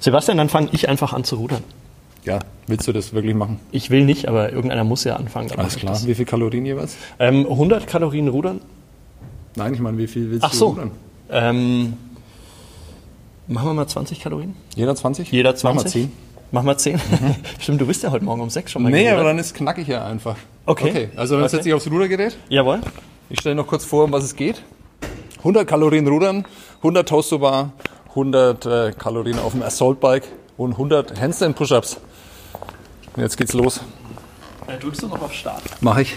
Sebastian, dann fange ich einfach an zu rudern. Ja, willst du das wirklich machen? Ich will nicht, aber irgendeiner muss ja anfangen. Alles klar. das. Wie viel Kalorien jeweils? Ähm, 100 Kalorien rudern. Nein, ich meine, wie viel willst Ach du so. rudern? Ähm, machen wir mal 20 Kalorien? Jeder 20? Jeder Machen wir 20? 10. Machen wir 10? Stimmt, du bist ja heute Morgen um 6 schon mal Nee, aber gerudert. dann ist knackig ja einfach. Okay. Okay, also dann Okay. setze ich aufs Rudergerät. Jawohl. Ich stelle noch kurz vor, um was es geht. 100 Kalorien rudern, 100 Toast to Bar, 100 äh, Kalorien auf dem Assault Bike und 100 Handstand Push-Ups. Jetzt geht's los. Äh, drückst du noch auf Start? Mache ich.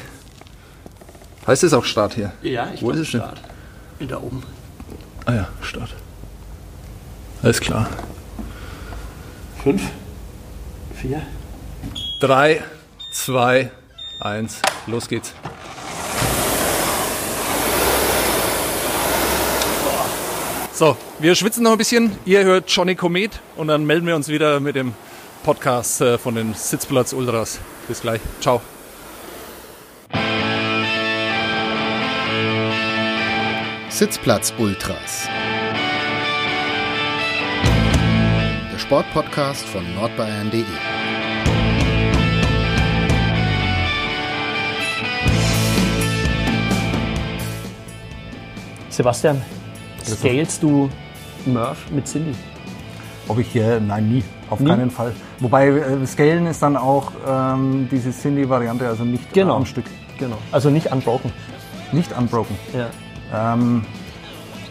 Heißt es auch Start hier? Ja, ich Wo ist es denn? Start. Da oben. Ah ja, Start. Alles klar. 5, 4. 3, 2, 1, los geht's. So, wir schwitzen noch ein bisschen. Ihr hört Johnny Komet und dann melden wir uns wieder mit dem Podcast äh, von den Sitzplatz Ultras. Bis gleich. Ciao. Sitzplatz Ultras. Der Sportpodcast von nordbayern.de. Sebastian, scalest du Murph mit Cindy? Ob ich hier, nein, nie, auf Nie? keinen Fall. Wobei äh, Scalen ist dann auch ähm, diese Cindy-Variante, also nicht Genau. am Stück, Genau. Also nicht unbroken. nicht unbroken. Ja. Ähm,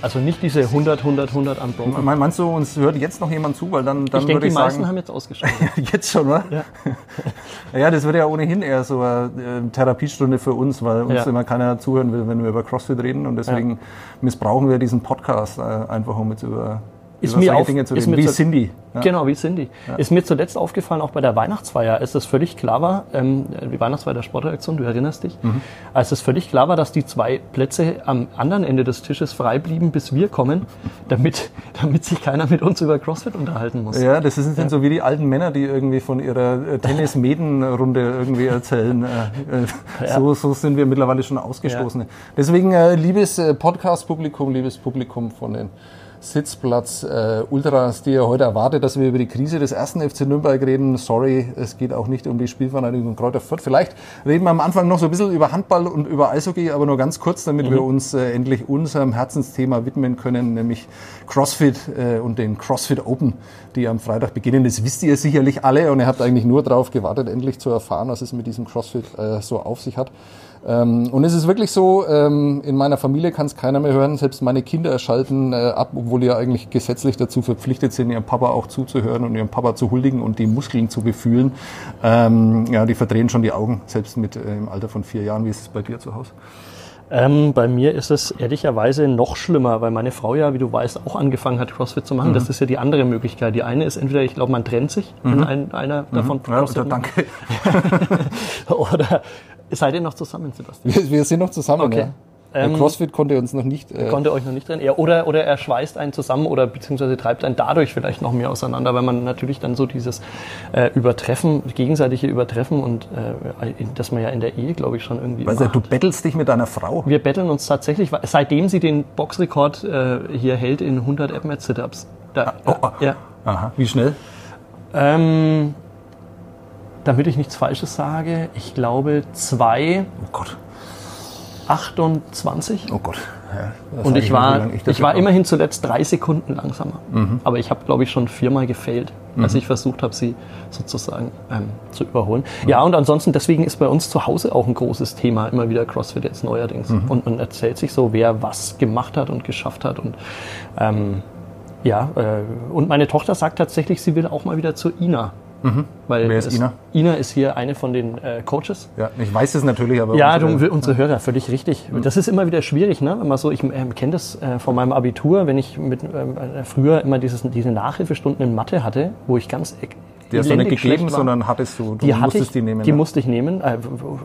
Also nicht diese 100, 100, 100 unbroken. me- meinst du, uns hört jetzt noch jemand zu? Weil dann, dann ich denke, die meisten sagen, haben jetzt ausgeschaltet. jetzt schon, wa? Ja. ja, das wird ja ohnehin eher so eine äh, Therapiestunde für uns, weil uns Ja. immer keiner zuhören will, wenn wir über CrossFit reden und deswegen missbrauchen wir diesen Podcast äh, einfach, um jetzt über, Ist mir auf- Dinge zu ist reden. mir Wie Cindy. Ja. Genau, wie Cindy. Ist mir zuletzt aufgefallen, auch bei der Weihnachtsfeier, als es völlig klar war, ähm, die Weihnachtsfeier der Sportreaktion, du erinnerst dich, Mhm. als es völlig klar war, dass die zwei Plätze am anderen Ende des Tisches frei blieben, bis wir kommen, damit, damit sich keiner mit uns über CrossFit unterhalten muss. Ja, das sind so wie die alten Männer, die irgendwie von ihrer äh, Tennis-Meden-Runde irgendwie erzählen. Äh, äh, so, so sind wir mittlerweile schon ausgestoßen. Deswegen, äh, liebes Podcast-Publikum, liebes Publikum von den Sitzplatz äh, Ultras, die ihr heute erwartet, dass wir über die Krise des ersten FC Nürnberg reden. Sorry, es geht auch nicht um die Spielvereinigung Kräuter Fürth. Vielleicht reden wir am Anfang noch so ein bisschen über Handball und über Eishockey, aber nur ganz kurz, damit wir uns äh, endlich unserem Herzensthema widmen können, nämlich CrossFit äh, und den CrossFit Open, die am Freitag beginnen. Das wisst ihr sicherlich alle und ihr habt eigentlich nur darauf gewartet, endlich zu erfahren, was es mit diesem CrossFit äh, so auf sich hat. Ähm, und es ist wirklich so, ähm, in meiner Familie kann es keiner mehr hören. Selbst meine Kinder schalten äh, ab, obwohl die ja eigentlich gesetzlich dazu verpflichtet sind, ihrem Papa auch zuzuhören und ihrem Papa zu huldigen und die Muskeln zu befühlen. Ähm, ja, die verdrehen schon die Augen, selbst mit äh, im Alter von vier Jahren. Wie ist es bei dir zu Hause? Ähm, bei mir ist es ehrlicherweise noch schlimmer, weil meine Frau ja, wie du weißt, auch angefangen hat, CrossFit zu machen. Das Mhm. ist ja die andere Möglichkeit. Die eine ist entweder, ich glaube, man trennt sich, wenn ein, einer davon Ja, CrossFit macht. danke. Oder seid ihr noch zusammen, Sebastian? Wir, wir sind noch zusammen. Okay. Ja. Ähm, Der CrossFit konnte uns noch nicht. Äh, Konnte euch noch nicht trennen. Ja, oder, oder er schweißt einen zusammen oder beziehungsweise treibt einen dadurch vielleicht noch mehr auseinander, weil man natürlich dann so dieses äh, Übertreffen, gegenseitige Übertreffen und äh, das man ja in der Ehe, glaube ich, schon irgendwie. Weißt du, bettelst dich mit deiner Frau. Wir betteln uns tatsächlich, seitdem sie den Boxrekord äh, hier hält in 100 AppMed Sit-Ups. Da, oh, oh. ja. Aha. Wie schnell? Ähm, damit ich nichts Falsches sage, ich glaube 2,28. Oh Gott. Oh Gott. Ja, Und ich war, ich, das war immerhin zuletzt drei Sekunden langsamer. Mhm. Aber ich habe, glaube ich, schon viermal gefailt, als ich versucht habe, sie sozusagen ähm, zu überholen. Mhm. Ja, und ansonsten, deswegen ist bei uns zu Hause auch ein großes Thema, immer wieder CrossFit jetzt neuerdings. Mhm. Und man erzählt sich so, wer was gemacht hat und geschafft hat. Und ähm, ja, äh, und meine Tochter sagt tatsächlich, sie will auch mal wieder zu Ina. Weil Mhm. Wer ist Ina? Ina ist hier eine von den äh, Coaches. Ja, ich weiß es natürlich, aber. Ja, unsere- du, unsere Hörer, völlig richtig. Das ist immer wieder schwierig, ne? Wenn man so, ich ähm, kenne das äh, von meinem Abitur, wenn ich mit, ähm, äh, früher immer dieses, diese Nachhilfestunden in Mathe hatte, wo ich ganz Die hast du nicht gegeben, sondern hattest du. Du die musstest ich, die nehmen. Die ja. musste ich nehmen, äh,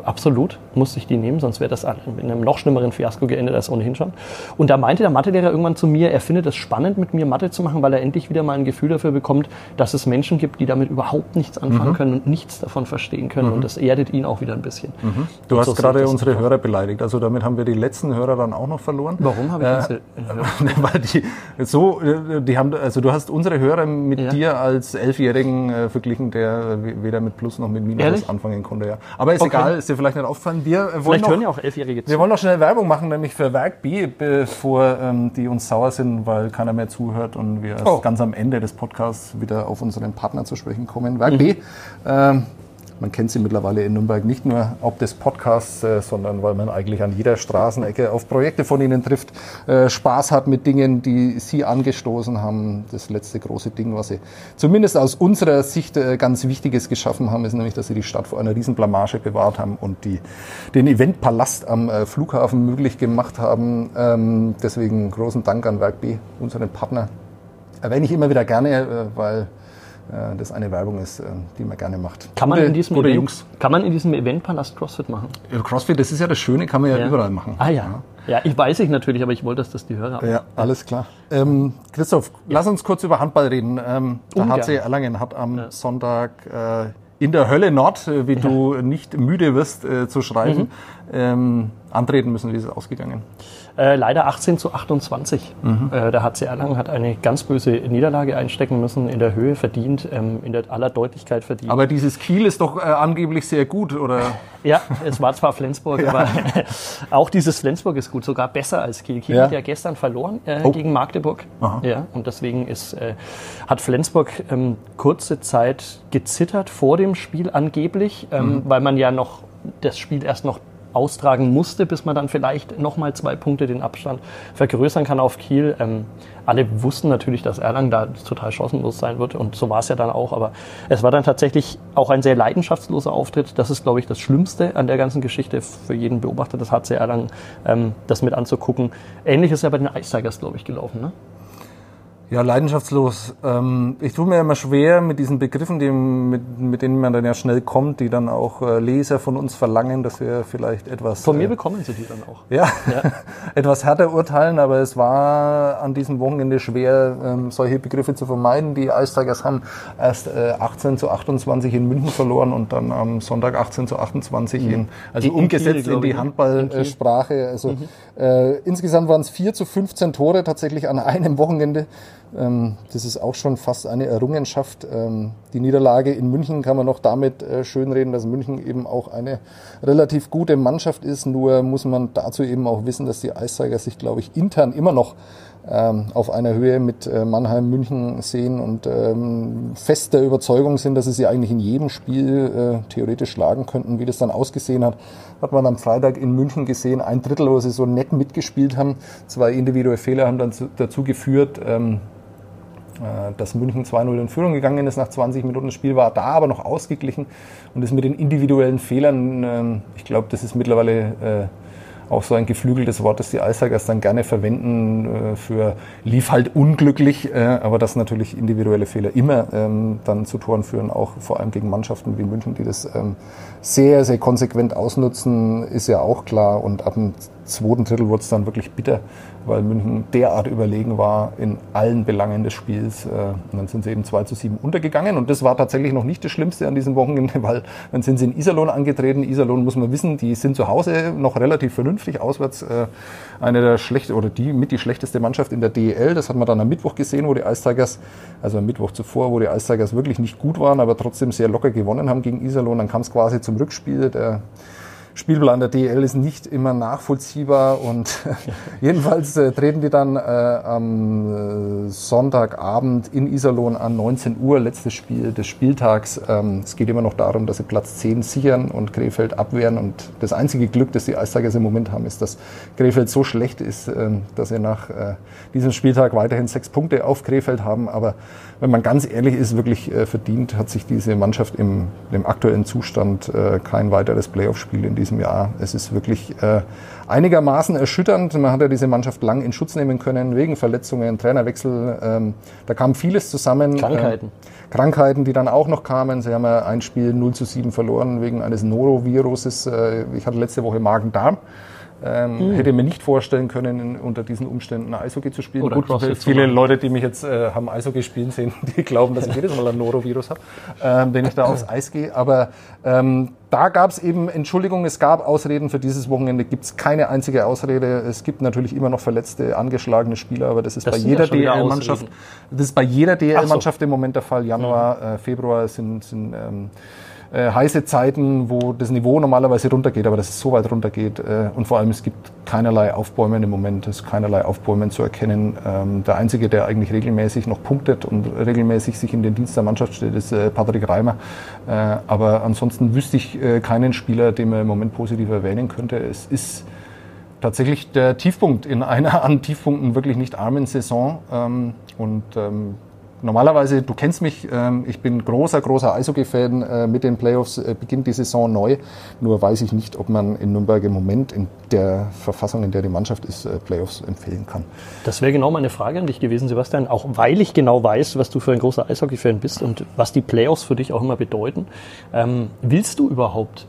absolut musste ich die nehmen, sonst wäre das in einem noch schlimmeren Fiasko geendet als ohnehin schon. Und da meinte der Mathelehrer irgendwann zu mir, er findet es spannend, mit mir Mathe zu machen, weil er endlich wieder mal ein Gefühl dafür bekommt, dass es Menschen gibt, die damit überhaupt nichts anfangen Mhm. können und nichts davon verstehen können. Und das erdet ihn auch wieder ein bisschen. Du hast so gerade das unsere sofort. Hörer beleidigt. Also damit haben wir die letzten Hörer dann auch noch verloren. Warum habe ich Äh, diese- Weil die so, äh, die haben, also du hast unsere Hörer mit Ja. dir als Elfjährigen äh, verglichen, der weder mit Plus noch mit Minus Ehrlich? anfangen konnte. Ja. Aber ist Okay. egal, ist dir vielleicht nicht aufgefallen. Wir äh, wollen Vielleicht hören noch, ja auch Elfjährige zu. wir wollen noch schnell Werbung machen, nämlich für Werk B, bevor ähm, die uns sauer sind, weil keiner mehr zuhört und wir Oh. ganz am Ende des Podcasts wieder auf unseren Partner zu sprechen kommen. Werk B, ähm, man kennt sie mittlerweile in Nürnberg nicht nur ob des Podcasts, äh, sondern weil man eigentlich an jeder Straßenecke auf Projekte von ihnen trifft, äh, Spaß hat mit Dingen, die sie angestoßen haben. Das letzte große Ding, was sie zumindest aus unserer Sicht äh, ganz Wichtiges geschaffen haben, ist nämlich, dass sie die Stadt vor einer Riesenblamage bewahrt haben und die, den Eventpalast am äh, Flughafen möglich gemacht haben. Ähm, deswegen großen Dank an Werk B, unseren Partner. Erwähne ich immer wieder gerne, äh, weil das eine Werbung ist, äh, die man gerne macht. Kann man, in diesem Event, Jungs. kann man in diesem Eventpalast CrossFit machen? Ja, CrossFit, das ist ja das Schöne, kann man ja, Ja. überall machen. Ah ja. Ja, ich weiß ich natürlich, aber ich wollte, dass das die Hörer Ja, alles klar. Ähm, Christoph, lass uns kurz über Handball reden. Ähm, der Ungern. HC Erlangen hat am Sonntag äh, in der Hölle Nord, äh, wie du nicht müde wirst äh, zu schreiben, Mhm. ähm, antreten müssen. Wie ist es ausgegangen? Äh, leider 18 zu 28. Mhm. Äh, der HC Erlangen hat eine ganz böse Niederlage einstecken müssen, in der Höhe verdient, ähm, in der aller Deutlichkeit verdient. Aber dieses Kiel ist doch äh, angeblich sehr gut, oder? ja, es war zwar Flensburg, aber auch dieses Flensburg ist gut, sogar besser als Kiel. Kiel Ja. hat ja gestern verloren äh, Oh. gegen Magdeburg. Aha. Ja, und deswegen ist, äh, hat Flensburg ähm, kurze Zeit gezittert vor dem Spiel angeblich, ähm, Mhm. weil man ja noch das Spiel erst noch austragen musste, bis man dann vielleicht nochmal zwei Punkte den Abstand vergrößern kann auf Kiel. Ähm, alle wussten natürlich, dass Erlangen da total chancenlos sein wird und so war es ja dann auch. Aber es war dann tatsächlich auch ein sehr leidenschaftsloser Auftritt. Das ist, glaube ich, das Schlimmste an der ganzen Geschichte für jeden Beobachter des HC Erlangen, ähm, das mit anzugucken. Ähnlich ist ja bei den Ice Tigers, glaube ich, gelaufen. Ne? Ja, leidenschaftslos. Ähm, ich tue mir immer schwer mit diesen Begriffen, die, mit, mit denen man dann ja schnell kommt, die dann auch äh, Leser von uns verlangen, dass wir vielleicht etwas... Von äh, mir bekommen sie die dann auch. ja, etwas härter urteilen, aber es war an diesem Wochenende schwer, ähm, solche Begriffe zu vermeiden. Die Ice Tigers haben erst äh, 18 zu 28 in München verloren und dann am Sonntag 18 zu 28 in, also In- umgesetzt Kiel, in die ne? Handballsprache. Also äh, insgesamt waren es 4 zu 15 Tore tatsächlich an einem Wochenende. Ähm, das ist auch schon fast eine Errungenschaft. Ähm, die Niederlage in München kann man noch damit äh, schönreden, dass München eben auch eine relativ gute Mannschaft ist. Nur muss man dazu eben auch wissen, dass die Eiszeiger sich, glaube ich, intern immer noch ähm, auf einer Höhe mit äh, Mannheim, München sehen und ähm, fest der Überzeugung sind, dass sie sie eigentlich in jedem Spiel äh, theoretisch schlagen könnten. Wie das dann ausgesehen hat, hat man am Freitag in München gesehen. Ein Drittel, wo sie so nett mitgespielt haben. Zwei individuelle Fehler haben dann zu, dazu geführt, ähm, äh, dass München 2-0 in Führung gegangen ist nach 20 Minuten. Das Spiel war da aber noch ausgeglichen und das mit den individuellen Fehlern, ähm, ich glaube, das ist mittlerweile äh, auch so ein geflügeltes Wort, das die Eistigers dann gerne verwenden äh, für lief halt unglücklich, äh, aber dass natürlich individuelle Fehler immer ähm, dann zu Toren führen, auch vor allem gegen Mannschaften wie München, die das ähm, sehr, sehr konsequent ausnutzen, ist ja auch klar und ab dem zweiten Drittel wurde es dann wirklich bitter, weil München derart überlegen war in allen Belangen des Spiels. Äh, Und dann sind sie eben 2 zu 7 untergegangen. Und das war tatsächlich noch nicht das Schlimmste an diesem Wochenende, weil dann sind sie in Iserlohn angetreten. Iserlohn muss man wissen, die sind zu Hause noch relativ vernünftig. Auswärts äh, eine der schlechte oder die mit die schlechteste Mannschaft in der DEL. Das hat man dann am Mittwoch gesehen, wo die Ice also am Mittwoch zuvor, wo die Ice wirklich nicht gut waren, aber trotzdem sehr locker gewonnen haben gegen Iserlohn. Dann kam es quasi zum Rückspiel. Der Spielplan der DL ist nicht immer nachvollziehbar und jedenfalls äh, treten die dann äh, am äh, Sonntagabend in Iserlohn an 19 Uhr, letztes Spiel des Spieltags. Ähm, es geht immer noch darum, dass sie Platz 10 sichern und Krefeld abwehren und das einzige Glück, das die Eistigers im Moment haben, ist, dass Krefeld so schlecht ist, ähm, dass sie nach äh, diesem Spieltag weiterhin sechs Punkte auf Krefeld haben, aber wenn man ganz ehrlich ist, wirklich äh, verdient hat sich diese Mannschaft im, im aktuellen Zustand äh, kein weiteres Playoff-Spiel in diesem Jahr. Es ist wirklich äh, einigermaßen erschütternd. Man hat ja diese Mannschaft lang in Schutz nehmen können, wegen Verletzungen, Trainerwechsel. Ähm, da kam vieles zusammen. Krankheiten. Äh, Krankheiten, die dann auch noch kamen. Sie haben ja ein Spiel 0 zu 7 verloren wegen eines Noroviruses. Äh, ich hatte letzte Woche Magen-Darm. Ähm, hm. Hätte mir nicht vorstellen können, unter diesen Umständen Eishockey zu spielen. Oder Gut, viele Leute, die mich jetzt äh, haben Eishockey spielen sehen, die glauben, dass ich jedes Mal ein Norovirus habe, ähm, wenn ich da aufs Eis gehe. Aber ähm, da gab es eben Entschuldigung, es gab Ausreden für dieses Wochenende, gibt es keine einzige Ausrede. Es gibt natürlich immer noch verletzte, angeschlagene Spieler, aber das ist das bei jeder DL-Mannschaft. Das ist bei jeder DL-Mannschaft so. im Moment der Fall. Januar, mhm. äh, Februar sind, sind ähm, äh, heiße Zeiten, wo das Niveau normalerweise runtergeht, aber dass es so weit runtergeht. Äh, und vor allem, es gibt keinerlei Aufbäumen im Moment, es ist keinerlei Aufbäumen zu erkennen. Ähm, der Einzige, der eigentlich regelmäßig noch punktet und regelmäßig sich in den Dienst der Mannschaft steht, ist äh, Patrick Reimer. Äh, aber ansonsten wüsste ich äh, keinen Spieler, den man im Moment positiv erwähnen könnte. Es ist tatsächlich der Tiefpunkt in einer an Tiefpunkten wirklich nicht armen Saison. Ähm, und ähm, normalerweise, du kennst mich, ähm, ich bin großer, großer Eishockey-Fan. Äh, mit den Playoffs äh, beginnt die Saison neu. Nur weiß ich nicht, ob man in Nürnberg im Moment in der Verfassung, in der die Mannschaft ist, äh, Playoffs empfehlen kann. Das wäre genau meine Frage an dich gewesen, Sebastian. Auch weil ich genau weiß, was du für ein großer Eishockey-Fan bist und was die Playoffs für dich auch immer bedeuten. Ähm, willst du überhaupt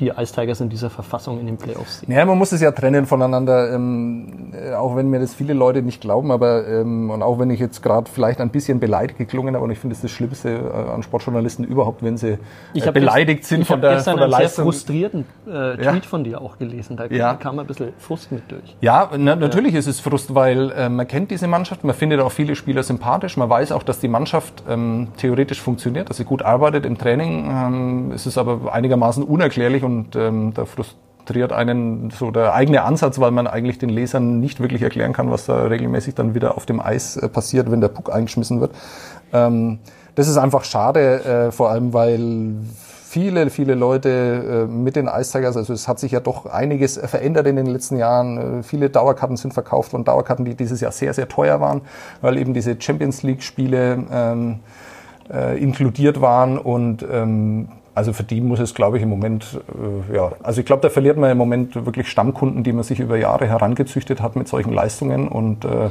die Ice Tigers in dieser Verfassung in den Playoffs sehen? Ja, man muss es ja trennen voneinander, ähm, äh, auch wenn mir das viele Leute nicht glauben, aber ähm, und auch wenn ich jetzt gerade vielleicht ein bisschen beleidigt geklungen habe und ich finde es das Schlimmste äh, an Sportjournalisten überhaupt, wenn sie äh, beleidigt das, sind von der, von der einen Leistung. Ich habe frustrierten äh, Tweet ja. von dir auch gelesen, da ja. kam ein bisschen Frust mit durch. Ja, na, natürlich ja. ist es Frust, weil äh, man kennt diese Mannschaft, man findet auch viele Spieler sympathisch, man weiß auch, dass die Mannschaft ähm, theoretisch funktioniert, dass sie gut arbeitet im Training. Ähm, es ist aber einigermaßen unerklärlich und ähm, da frustriert einen so der eigene Ansatz, weil man eigentlich den Lesern nicht wirklich erklären kann, was da regelmäßig dann wieder auf dem Eis äh, passiert, wenn der Puck eingeschmissen wird. Ähm, das ist einfach schade, äh, vor allem weil viele, viele Leute äh, mit den Ice also es hat sich ja doch einiges verändert in den letzten Jahren. Äh, viele Dauerkarten sind verkauft worden, Dauerkarten, die dieses Jahr sehr, sehr teuer waren, weil eben diese Champions League Spiele ähm, äh, inkludiert waren und ähm, also für die muss es, glaube ich, im Moment, äh, ja, also ich glaube, da verliert man im Moment wirklich Stammkunden, die man sich über Jahre herangezüchtet hat mit solchen Leistungen und äh,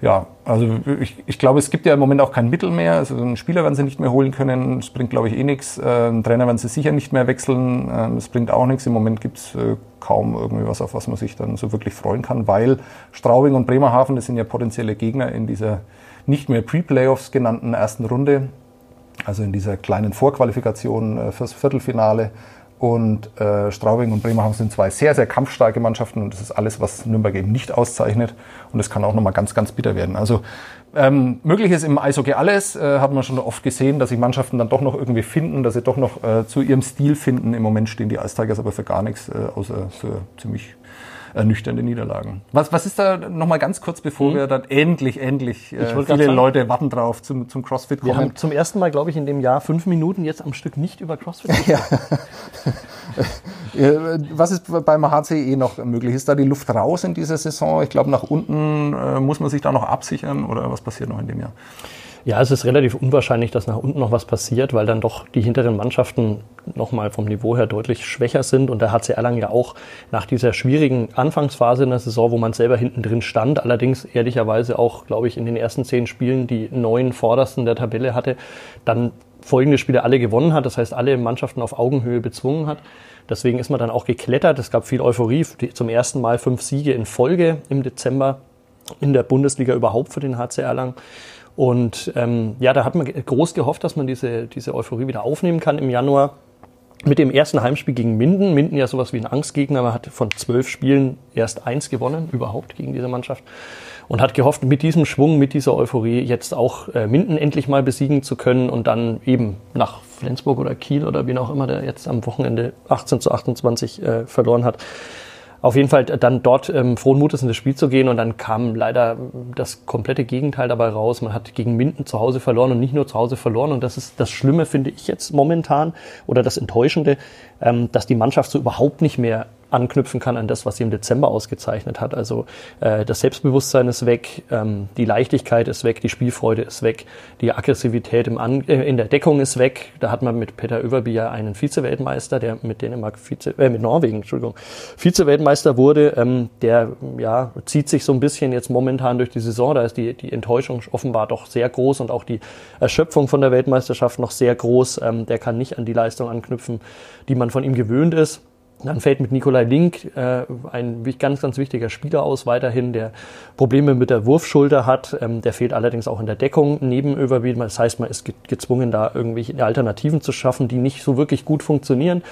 ja, also ich, ich glaube, es gibt ja im Moment auch kein Mittel mehr. Also einen Spieler werden sie nicht mehr holen können. Das bringt, glaube ich, eh nichts. Äh, einen Trainer werden sie sicher nicht mehr wechseln. Äh, das bringt auch nichts. Im Moment gibt es äh, kaum irgendwie was, auf was man sich dann so wirklich freuen kann, weil Straubing und Bremerhaven, das sind ja potenzielle Gegner in dieser nicht mehr Pre-Playoffs genannten ersten Runde also in dieser kleinen Vorqualifikation äh, fürs Viertelfinale. Und äh, Straubing und Bremerhaven sind zwei sehr, sehr kampfstarke Mannschaften und das ist alles, was Nürnberg eben nicht auszeichnet. Und es kann auch nochmal ganz, ganz bitter werden. Also ähm, möglich ist im Eishockey alles, äh, hat man schon oft gesehen, dass sich Mannschaften dann doch noch irgendwie finden, dass sie doch noch äh, zu ihrem Stil finden. Im Moment stehen die Ice Tigers aber für gar nichts, äh, außer für ziemlich ernüchternde Niederlagen. Was, was ist da nochmal ganz kurz, bevor mhm. wir dann endlich, endlich, äh, viele sagen, Leute warten drauf zum, zum CrossFit kommen. Wir haben zum ersten Mal, glaube ich, in dem Jahr fünf Minuten jetzt am Stück nicht über CrossFit gesprochen. ja. was ist beim HCE noch möglich? Ist da die Luft raus in dieser Saison? Ich glaube, nach unten äh, muss man sich da noch absichern oder was passiert noch in dem Jahr? Ja, es ist relativ unwahrscheinlich, dass nach unten noch was passiert, weil dann doch die hinteren Mannschaften nochmal vom Niveau her deutlich schwächer sind. Und der HC Erlangen ja auch nach dieser schwierigen Anfangsphase in der Saison, wo man selber hinten drin stand, allerdings ehrlicherweise auch, glaube ich, in den ersten zehn Spielen die neun vordersten der Tabelle hatte, dann folgende Spiele alle gewonnen hat. Das heißt, alle Mannschaften auf Augenhöhe bezwungen hat. Deswegen ist man dann auch geklettert. Es gab viel Euphorie. Zum ersten Mal fünf Siege in Folge im Dezember in der Bundesliga überhaupt für den HC Erlangen. Und ähm, ja, da hat man groß gehofft, dass man diese, diese Euphorie wieder aufnehmen kann im Januar. Mit dem ersten Heimspiel gegen Minden. Minden ja sowas wie ein Angstgegner. Man hat von zwölf Spielen erst eins gewonnen, überhaupt gegen diese Mannschaft. Und hat gehofft, mit diesem Schwung, mit dieser Euphorie jetzt auch äh, Minden endlich mal besiegen zu können und dann eben nach Flensburg oder Kiel oder wie auch immer, der jetzt am Wochenende 18 zu 28 äh, verloren hat, auf jeden Fall dann dort ähm, frohen Mutes in das Spiel zu gehen und dann kam leider das komplette Gegenteil dabei raus. Man hat gegen Minden zu Hause verloren und nicht nur zu Hause verloren und das ist das Schlimme, finde ich jetzt momentan oder das Enttäuschende, ähm, dass die Mannschaft so überhaupt nicht mehr anknüpfen kann an das, was sie im Dezember ausgezeichnet hat. Also äh, das Selbstbewusstsein ist weg, ähm, die Leichtigkeit ist weg, die Spielfreude ist weg, die Aggressivität im An äh, in der Deckung ist weg. Da hat man mit Peter Överby ja einen Vize-Weltmeister, der mit Dänemark Vize, äh, mit Norwegen, Entschuldigung, Vize-Weltmeister wurde. Ähm, der ja zieht sich so ein bisschen jetzt momentan durch die Saison. Da ist die, die Enttäuschung offenbar doch sehr groß und auch die Erschöpfung von der Weltmeisterschaft noch sehr groß. Ähm, der kann nicht an die Leistung anknüpfen, die man von ihm gewöhnt ist. Dann fällt mit Nikolai Link äh, ein ganz, ganz wichtiger Spieler aus, weiterhin, der Probleme mit der Wurfschulter hat. Ähm, der fehlt allerdings auch in der Deckung neben Överbiet. Das heißt, man ist gezwungen, da irgendwelche Alternativen zu schaffen, die nicht so wirklich gut funktionieren.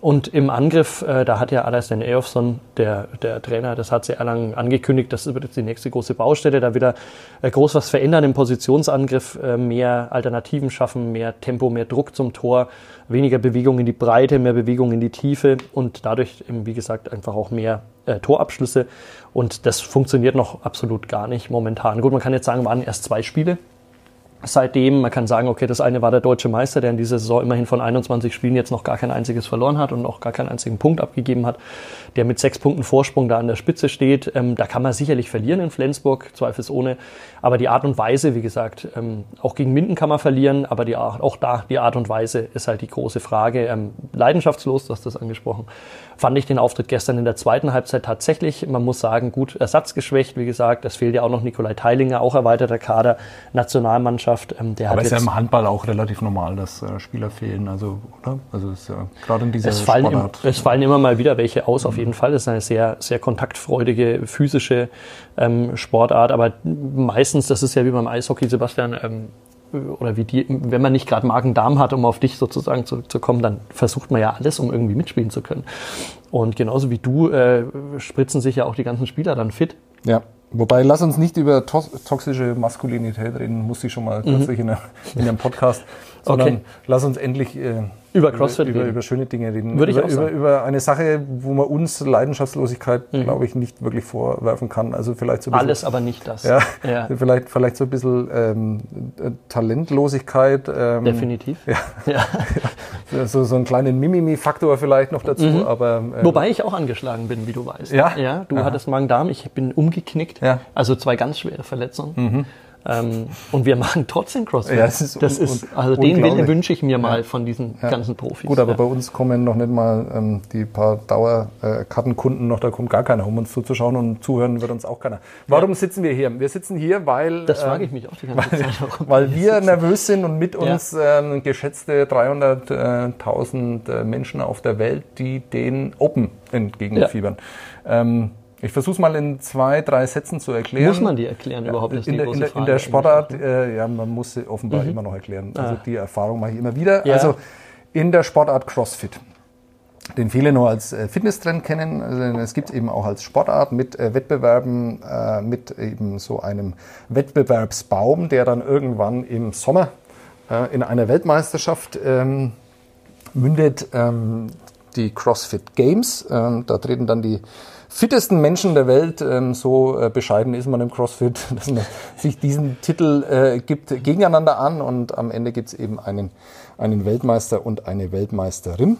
Und im Angriff, äh, da hat ja Alastair Eyolfsson, der, der Trainer des HC Erlangen, angekündigt, das wird jetzt die nächste große Baustelle, da wieder äh, groß was verändern im Positionsangriff, äh, mehr Alternativen schaffen, mehr Tempo, mehr Druck zum Tor, weniger Bewegung in die Breite, mehr Bewegung in die Tiefe und dadurch, eben, wie gesagt, einfach auch mehr äh, Torabschlüsse. Und das funktioniert noch absolut gar nicht momentan. Gut, man kann jetzt sagen, waren erst zwei Spiele seitdem. Man kann sagen, okay, das eine war der deutsche Meister, der in dieser Saison immerhin von 21 Spielen jetzt noch gar kein einziges verloren hat und auch gar keinen einzigen Punkt abgegeben hat, der mit sechs Punkten Vorsprung da an der Spitze steht. Ähm, da kann man sicherlich verlieren in Flensburg, zweifelsohne. Aber die Art und Weise, wie gesagt, ähm, auch gegen Minden kann man verlieren, aber die, auch da die Art und Weise ist halt die große Frage. Ähm, leidenschaftslos, du hast das angesprochen, fand ich den Auftritt gestern in der zweiten Halbzeit tatsächlich. Man muss sagen, gut ersatzgeschwächt, wie gesagt. Es fehlt ja auch noch Nikolai Teilinger, auch erweiterter Kader, Nationalmannschaft. Ähm, der Aber ist ja im Handball auch relativ normal, dass äh, Spieler fehlen. Also, oder? Also ist ja gerade in dieser es fallen, im, es fallen immer mal wieder welche aus, auf jeden Fall. Es ist eine sehr, sehr kontaktfreudige, physische ähm, Sportart. Aber meistens, das ist ja wie beim Eishockey, Sebastian, ähm, oder wie die, wenn man nicht gerade Magen-Darm hat, um auf dich sozusagen zu, zu kommen, dann versucht man ja alles, um irgendwie mitspielen zu können. Und genauso wie du äh, spritzen sich ja auch die ganzen Spieler dann fit. Ja. Wobei, lass uns nicht über to toxische Maskulinität reden, musste ich schon mal mhm. kürzlich in, einer, in einem Podcast, sondern okay. lass uns endlich äh, über CrossFit über, über, über, schöne Dinge reden. Würde ich über, auch sagen. Über, über eine Sache, wo man uns Leidenschaftslosigkeit, mhm. glaube ich, nicht wirklich vorwerfen kann. Also vielleicht so ein bisschen, Alles, aber nicht das. Ja, ja. Vielleicht, vielleicht so ein bisschen ähm, Talentlosigkeit. Ähm, Definitiv. Ja. ja. so, so einen kleinen Mimimi-Faktor vielleicht noch dazu. Mhm. Aber, ähm, Wobei ich auch angeschlagen bin, wie du weißt. Ja. ja du Aha. hattest Magen-Darm, ich bin umgeknickt. Ja. Also zwei ganz schwere Verletzungen. Mhm. Ähm, und wir machen trotzdem CrossFit. Ja, das ist, das ist also den wünsche ich mir mal ja. von diesen ja. ganzen Profis. Gut, aber bei uns kommen noch nicht mal ähm, die paar Dauerkartenkunden noch, da kommt gar keiner, um uns zuzuschauen und zuhören wird uns auch keiner. Warum sitzen wir hier? Wir sitzen hier, weil... Das frage ich mich auch die ganze weil, Zeit. Weil wir sitzen. nervös sind und mit uns ähm, geschätzte 300.000 äh, Menschen auf der Welt, die den Open entgegenfiebern. Ähm, ich versuche es mal in zwei, drei Sätzen zu erklären. Muss man die erklären überhaupt? Ist in, der, in, der, in der Sportart, äh, ja, man muss sie offenbar mhm. immer noch erklären. Also ah. die Erfahrung mache ich immer wieder. Ja. Also in der Sportart CrossFit. Den viele nur als äh, Fitnesstrend kennen. Also es gibt eben auch als Sportart mit äh, Wettbewerben, äh, mit eben so einem Wettbewerbsbaum, der dann irgendwann im Sommer äh, in einer Weltmeisterschaft ähm, mündet. Ähm, die CrossFit Games. Ähm, da treten dann die fittesten Menschen der Welt, ähm, so äh, bescheiden ist man im CrossFit, dass man sich diesen Titel äh, gibt, gegeneinander an und am Ende gibt es eben einen, einen Weltmeister und eine Weltmeisterin.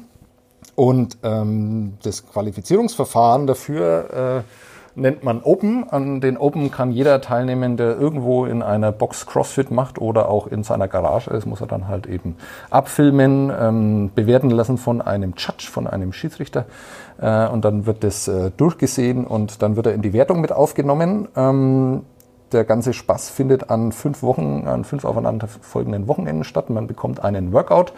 Und ähm, das Qualifizierungsverfahren dafür äh, nennt man Open. An den Open kann jeder teilnehmen, der irgendwo in einer Box CrossFit macht oder auch in seiner Garage. Das muss er dann halt eben abfilmen, ähm, bewerten lassen von einem Judge, von einem Schiedsrichter. Äh, und dann wird das äh, durchgesehen und dann wird er in die Wertung mit aufgenommen. Ähm, der ganze Spaß findet an fünf Wochen, an fünf aufeinanderfolgenden Wochenenden statt. Man bekommt einen Workout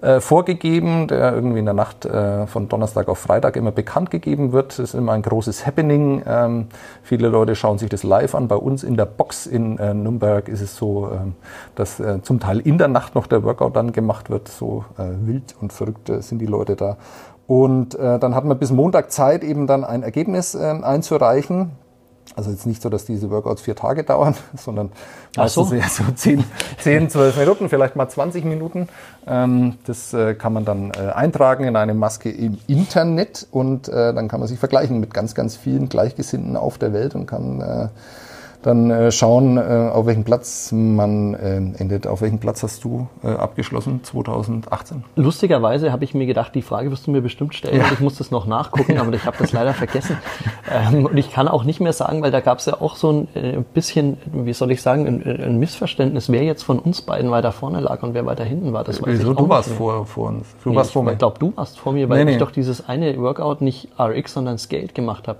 äh, vorgegeben, der irgendwie in der Nacht äh, von Donnerstag auf Freitag immer bekannt gegeben wird. Das ist immer ein großes Happening. Ähm, viele Leute schauen sich das live an. Bei uns in der Box in äh, Nürnberg ist es so, ähm, dass äh, zum Teil in der Nacht noch der Workout dann gemacht wird. So äh, wild und verrückt äh, sind die Leute da. Und dann hat man bis Montag Zeit, eben dann ein Ergebnis ähm, einzureichen. Also jetzt nicht so, dass diese Workouts vier Tage dauern, sondern meistens so. eher so 10, 10, 12 Minuten, vielleicht mal 20 Minuten. Ähm, das äh, kann man dann äh, eintragen in eine Maske im Internet und äh, dann kann man sich vergleichen mit ganz, ganz vielen Gleichgesinnten auf der Welt und kann dann äh, schauen, äh, auf welchem Platz man äh, endet. Auf welchem Platz hast du äh, abgeschlossen 2018? Lustigerweise habe ich mir gedacht, die Frage wirst du mir bestimmt stellen. Und ich muss das noch nachgucken, aber ich habe das leider vergessen. Ähm, und ich kann auch nicht mehr sagen, weil da gab es ja auch so ein äh, bisschen, wie soll ich sagen, ein, ein Missverständnis, wer jetzt von uns beiden weiter vorne lag und wer weiter hinten war. Das weiß Wieso? ich auch Du warst vor, vor uns. Du Nee, warst ich vor mir. Ich glaube, du warst vor mir, weil Nee, ich nee. doch dieses eine Workout nicht RX, sondern Skate gemacht habe.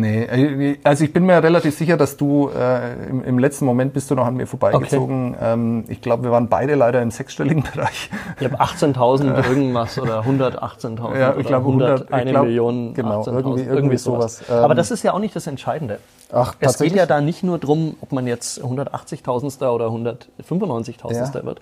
Nee, äh, also ich bin mir relativ sicher, dass du äh, im, im letzten Moment bist du noch an mir vorbeigezogen. Ähm, ich glaube, wir waren beide leider im sechsstelligen Bereich. Ich habe 18.000 irgendwas oder 118.000 Ja, ich glaube, 100, ich 101 glaub, Million, genau, 18.000, irgendwie- irgendwie sowas. Ähm, Aber das ist ja auch nicht das Entscheidende. Ach, Es geht ja da nicht nur drum, ob man jetzt 180.000. oder 195.000. Ja. wird.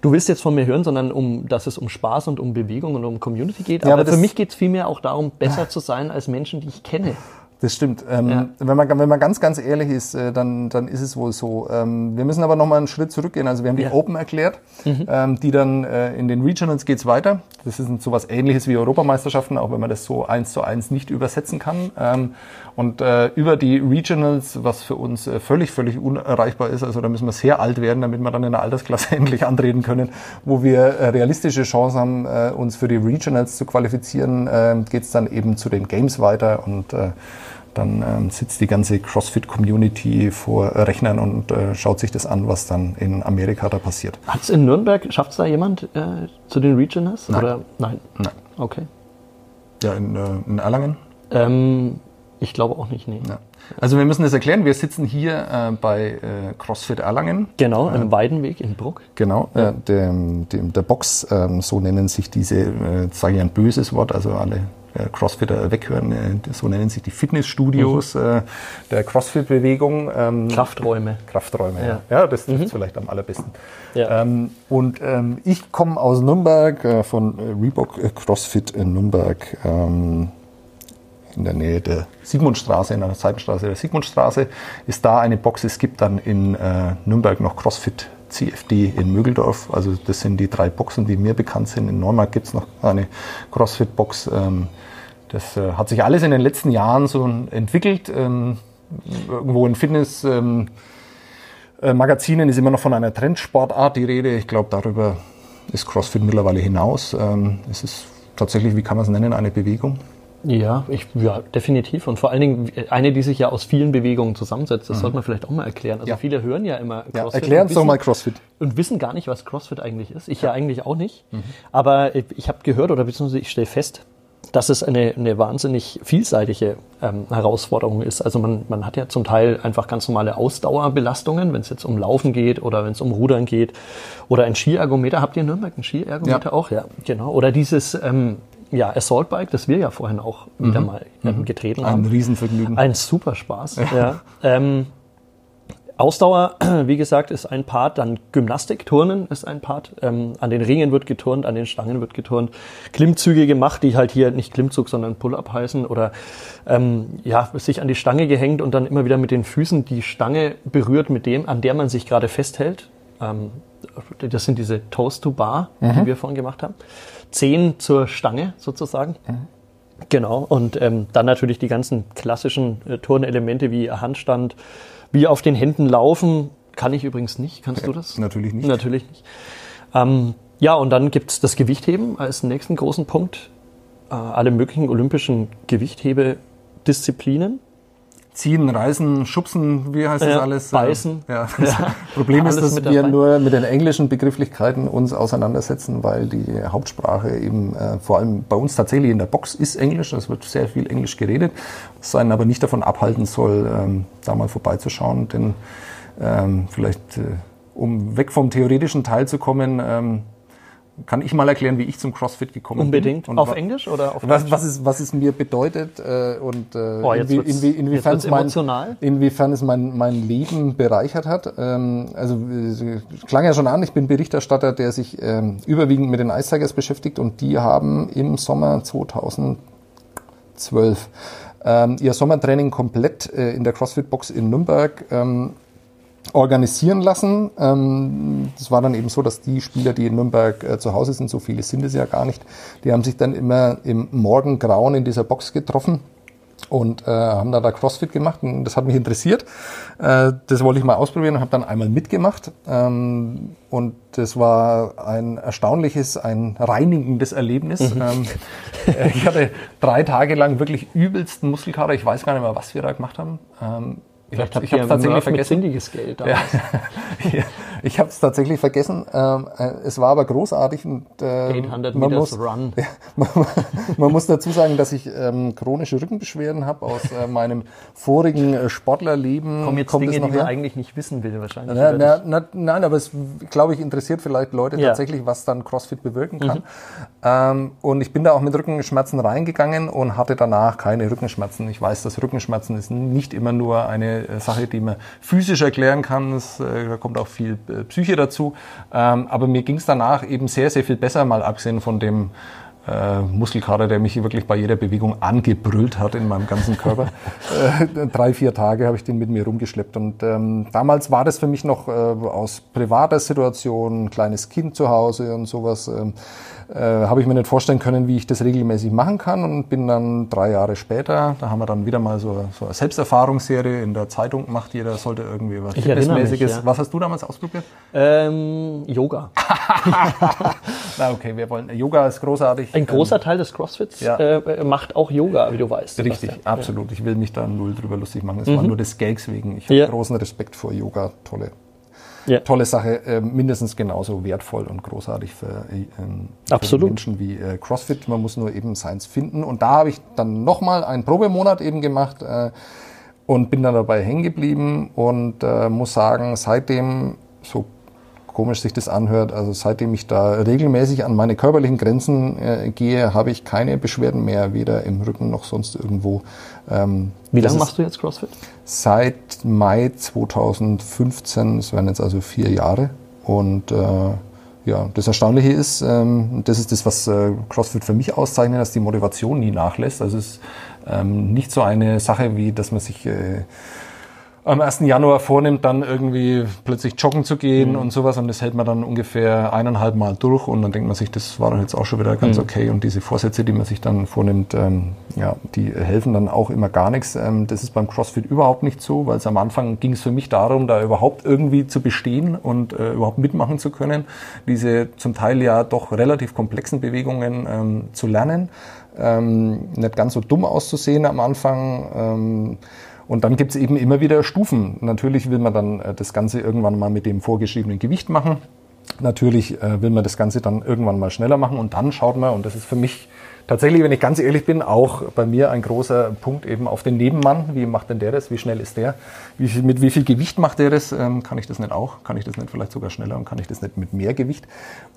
Du willst jetzt von mir hören, sondern um, dass es um Spaß und um Bewegung und um Community geht. Ja, aber, aber für mich geht es vielmehr auch darum, besser zu sein als Menschen, die ich kenne. Das stimmt. Ähm, Ja. wenn, man, wenn man ganz, ganz ehrlich ist, äh, dann, dann ist es wohl so. Ähm, wir müssen aber noch mal einen Schritt zurückgehen. Also wir haben die Ja. Open erklärt, ähm, die dann äh, in den Regionals geht's weiter. Das ist so was ähnliches wie Europameisterschaften, auch wenn man das so eins zu eins nicht übersetzen kann. Und äh, über die Regionals, was für uns äh, völlig, völlig unerreichbar ist, also da müssen wir sehr alt werden, damit wir dann in der Altersklasse endlich antreten können, wo wir äh, realistische Chancen haben, äh, uns für die Regionals zu qualifizieren, äh, geht's dann eben zu den Games weiter und äh, dann ähm, sitzt die ganze CrossFit-Community vor Rechnern und äh, schaut sich das an, was dann in Amerika da passiert. Hat es in Nürnberg, schafft es da jemand äh, zu den Regionals? Nein. Oder? Nein. Nein. Okay. Ja, in, äh, in Erlangen. Ähm, ich glaube auch nicht, nee. Ja. Also wir müssen das erklären. Wir sitzen hier äh, bei äh, CrossFit Erlangen. Genau, im Weidenweg in Bruck. Genau, äh, dem, dem, der Box, ähm, so nennen sich diese, äh, sage ich ein böses Wort, also alle äh, Crossfitter weghören, so nennen sich die Fitnessstudios äh, der Crossfit-Bewegung. Ähm, Krafträume. Krafträume, ja. Ja. Ja, das trifft vielleicht am allerbesten. Ja. Ähm, und ähm, ich komme aus Nürnberg, von Reebok CrossFit in Nürnberg, ähm, in der Nähe der Sigmundstraße, in einer Seitenstraße der Sigmundstraße, ist da eine Box. Es gibt dann in äh, Nürnberg noch CrossFit CFD in Mögeldorf. Also das sind die drei Boxen, die mir bekannt sind. In Neumarkt gibt es noch eine CrossFit-Box. Ähm, das äh, hat sich alles in den letzten Jahren so entwickelt. Ähm, irgendwo in Fitness. Ähm, äh, Magazinen ist immer noch von einer Trendsportart die Rede. Ich glaube, darüber ist CrossFit mittlerweile hinaus. Ähm, es ist tatsächlich, wie kann man es nennen, eine Bewegung. Ja, ich, ja, definitiv. Und vor allen Dingen eine, die sich ja aus vielen Bewegungen zusammensetzt. Das sollte man vielleicht auch mal erklären. Also Ja. viele hören ja immer Ja, CrossFit erklär und uns doch mal CrossFit. und wissen gar nicht, was CrossFit eigentlich ist. Ich ja, eigentlich auch nicht. Aber ich, ich habe gehört oder beziehungsweise ich stelle fest, dass es eine, eine wahnsinnig vielseitige ähm, Herausforderung ist. Also man, man hat ja zum Teil einfach ganz normale Ausdauerbelastungen, wenn es jetzt um Laufen geht oder wenn es um Rudern geht oder ein Skiergometer. Habt ihr in Nürnberg ein Skiergometer Ja. auch? Ja, genau. Oder dieses ähm, ja, Assault Bike, das wir ja vorhin auch wieder mal ähm, getreten haben. Ein Riesenvergnügen. Ein super Spaß. Ja. Ähm, Ausdauer, wie gesagt, ist ein Part, dann Gymnastik, Turnen ist ein Part. Ähm, an den Ringen wird geturnt, an den Stangen wird geturnt. Klimmzüge gemacht, die halt hier nicht Klimmzug, sondern Pull-up heißen. Oder ähm, ja, sich an die Stange gehängt und dann immer wieder mit den Füßen die Stange berührt, mit dem, an der man sich gerade festhält. Ähm, das sind diese Toes to Bar, die wir vorhin gemacht haben. Zehen zur Stange sozusagen. Genau, und ähm, dann natürlich die ganzen klassischen äh, Turnelemente wie Handstand, wie auf den Händen laufen. Kann ich übrigens nicht. Kannst du das? natürlich nicht. Natürlich nicht. Ähm, ja, und dann gibt's das Gewichtheben als nächsten großen Punkt. Äh, alle möglichen olympischen Gewichthebedisziplinen. Ziehen, reißen, schubsen, wie heißt das Ja, alles? beißen. Ja. Das Problem ist, dass wir dabei. nur mit den englischen Begrifflichkeiten uns auseinandersetzen, weil die Hauptsprache eben äh, vor allem bei uns tatsächlich in der Box ist Englisch. Es wird sehr viel Englisch geredet, was einen aber nicht davon abhalten soll, ähm, da mal vorbeizuschauen. Denn ähm, vielleicht, äh, um weg vom theoretischen Teil zu kommen, ähm, kann ich mal erklären, wie ich zum CrossFit gekommen Unbedingt. bin. Und auf Englisch oder auf was, Deutsch? was, es, was es mir bedeutet äh, und äh, Oh, inwie, inwie, inwiefern, es mein, emotional. inwiefern es mein, mein Leben bereichert hat. Ähm, also äh, klang ja schon an, ich bin Berichterstatter, der sich ähm, überwiegend mit den Ice Tigers beschäftigt und die haben im Sommer 2012 ähm, ihr Sommertraining komplett äh, in der CrossFit-Box in Nürnberg ähm, organisieren lassen. Ähm, Das war dann eben so, dass die Spieler, die in Nürnberg äh, zu Hause sind, so viele sind es ja gar nicht, die haben sich dann immer im Morgengrauen in dieser Box getroffen und äh, haben da, da CrossFit gemacht und das hat mich interessiert. Äh, das wollte ich mal ausprobieren und habe dann einmal mitgemacht. Ähm, und das war ein erstaunliches, ein reinigendes Erlebnis. Mhm. Ähm, ich hatte drei Tage lang wirklich übelsten Muskelkater. Ich weiß gar nicht mehr, was wir da gemacht haben. Ähm, ich habe ich hab tatsächlich vergessen. Geld ja. ich habe es tatsächlich vergessen. Ähm, äh, es war aber großartig. Und, äh, 800 man muss, Run. Ja, man, man, muss dazu sagen, dass ich ähm, chronische Rückenbeschwerden habe aus äh, meinem vorigen äh, Sportlerleben. Kommen jetzt Kommt Dinge, die man eigentlich nicht wissen will wahrscheinlich. Na, na, na, nein, aber es, glaube ich, interessiert vielleicht Leute ja. tatsächlich, was dann CrossFit bewirken kann. Mhm. Ähm, und ich bin da auch mit Rückenschmerzen reingegangen und hatte danach keine Rückenschmerzen. Ich weiß, dass Rückenschmerzen ist nicht immer nur eine äh, Sache, die man physisch erklären kann. Das, äh, da kommt auch viel Psyche dazu. Ähm, aber mir ging es danach eben sehr, sehr viel besser, mal abgesehen von dem äh, Muskelkater, der mich wirklich bei jeder Bewegung angebrüllt hat in meinem ganzen Körper. äh, drei, vier Tage habe ich den mit mir rumgeschleppt. Und ähm, damals war das für mich noch äh, aus privater Situation, kleines Kind zu Hause und sowas. Ähm, äh, habe ich mir nicht vorstellen können, wie ich das regelmäßig machen kann und bin dann drei Jahre später, da haben wir dann wieder mal so, so eine Selbsterfahrungsserie in der Zeitung gemacht, jeder sollte irgendwie was Fitnessmäßiges. Ja. Was hast du damals ausprobiert? Ähm, Yoga. Na okay, wir wollen, Yoga ist großartig. Ein großer Teil des Crossfits ja. äh, macht auch Yoga, wie du weißt. Richtig, Sebastian. absolut. Ich will mich da null drüber lustig machen. Es mhm. war nur des Gags wegen. Ich habe ja. großen Respekt vor Yoga, tolle ja. tolle Sache, äh, mindestens genauso wertvoll und großartig für, ähm, für Menschen wie äh, CrossFit. Man muss nur eben seins finden. Und da habe ich dann nochmal einen Probemonat eben gemacht äh, und bin dann dabei hängen geblieben und äh, muss sagen, seitdem, so komisch sich das anhört, also seitdem ich da regelmäßig an meine körperlichen Grenzen äh, gehe, habe ich keine Beschwerden mehr, weder im Rücken noch sonst irgendwo. Ähm, Wie lange machst du jetzt CrossFit? Seit Mai 2015, es werden jetzt also vier Jahre. Und äh, ja, das Erstaunliche ist, ähm, das ist das, was äh, CrossFit für mich auszeichnet, dass die Motivation nie nachlässt. Also es ist ähm, nicht so eine Sache, wie dass man sich äh, am 1. Januar vornimmt, dann irgendwie plötzlich joggen zu gehen mhm. und sowas und das hält man dann ungefähr eineinhalb Mal durch und dann denkt man sich, das war doch jetzt auch schon wieder ganz mhm. okay und diese Vorsätze, die man sich dann vornimmt, ähm, ja, die helfen dann auch immer gar nichts. Ähm, das ist beim CrossFit überhaupt nicht so, weil es am Anfang ging es für mich darum, da überhaupt irgendwie zu bestehen und äh, überhaupt mitmachen zu können, diese zum Teil ja doch relativ komplexen Bewegungen ähm, zu lernen, ähm, nicht ganz so dumm auszusehen am Anfang, ähm, und dann gibt es eben immer wieder Stufen. Natürlich will man dann äh, das Ganze irgendwann mal mit dem vorgeschriebenen Gewicht machen. Natürlich äh, will man das Ganze dann irgendwann mal schneller machen und dann schaut man, und das ist für mich tatsächlich, wenn ich ganz ehrlich bin, auch bei mir ein großer Punkt eben auf den Nebenmann. Wie macht denn der das? Wie schnell ist der? Wie viel, mit wie viel Gewicht macht der das? Ähm, kann ich das nicht auch? Kann ich das nicht vielleicht sogar schneller und kann ich das nicht mit mehr Gewicht?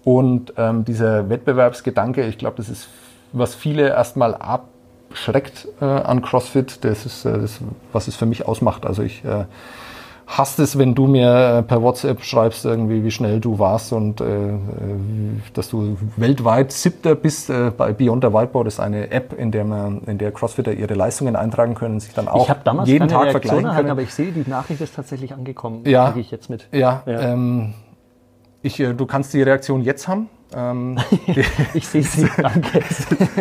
Und ähm, dieser Wettbewerbsgedanke, ich glaube, das ist, was viele erstmal ab schreckt äh, an CrossFit. Das ist äh, das, was es für mich ausmacht. Also ich äh, hasse es, wenn du mir äh, per WhatsApp schreibst, irgendwie, wie schnell du warst und äh, äh dass du weltweit siebter bist. Äh, bei Beyond the Whiteboard ist eine App, in der man, in der CrossFitter ihre Leistungen eintragen können, sich dann auch jeden Tag Reaktion vergleichen können. Aber ich sehe, die Nachricht ist tatsächlich angekommen. Ja, ich jetzt mit. Ja, ja. Ähm, ich, äh, du kannst die Reaktion jetzt haben. Ähm, ich sehe sie, danke.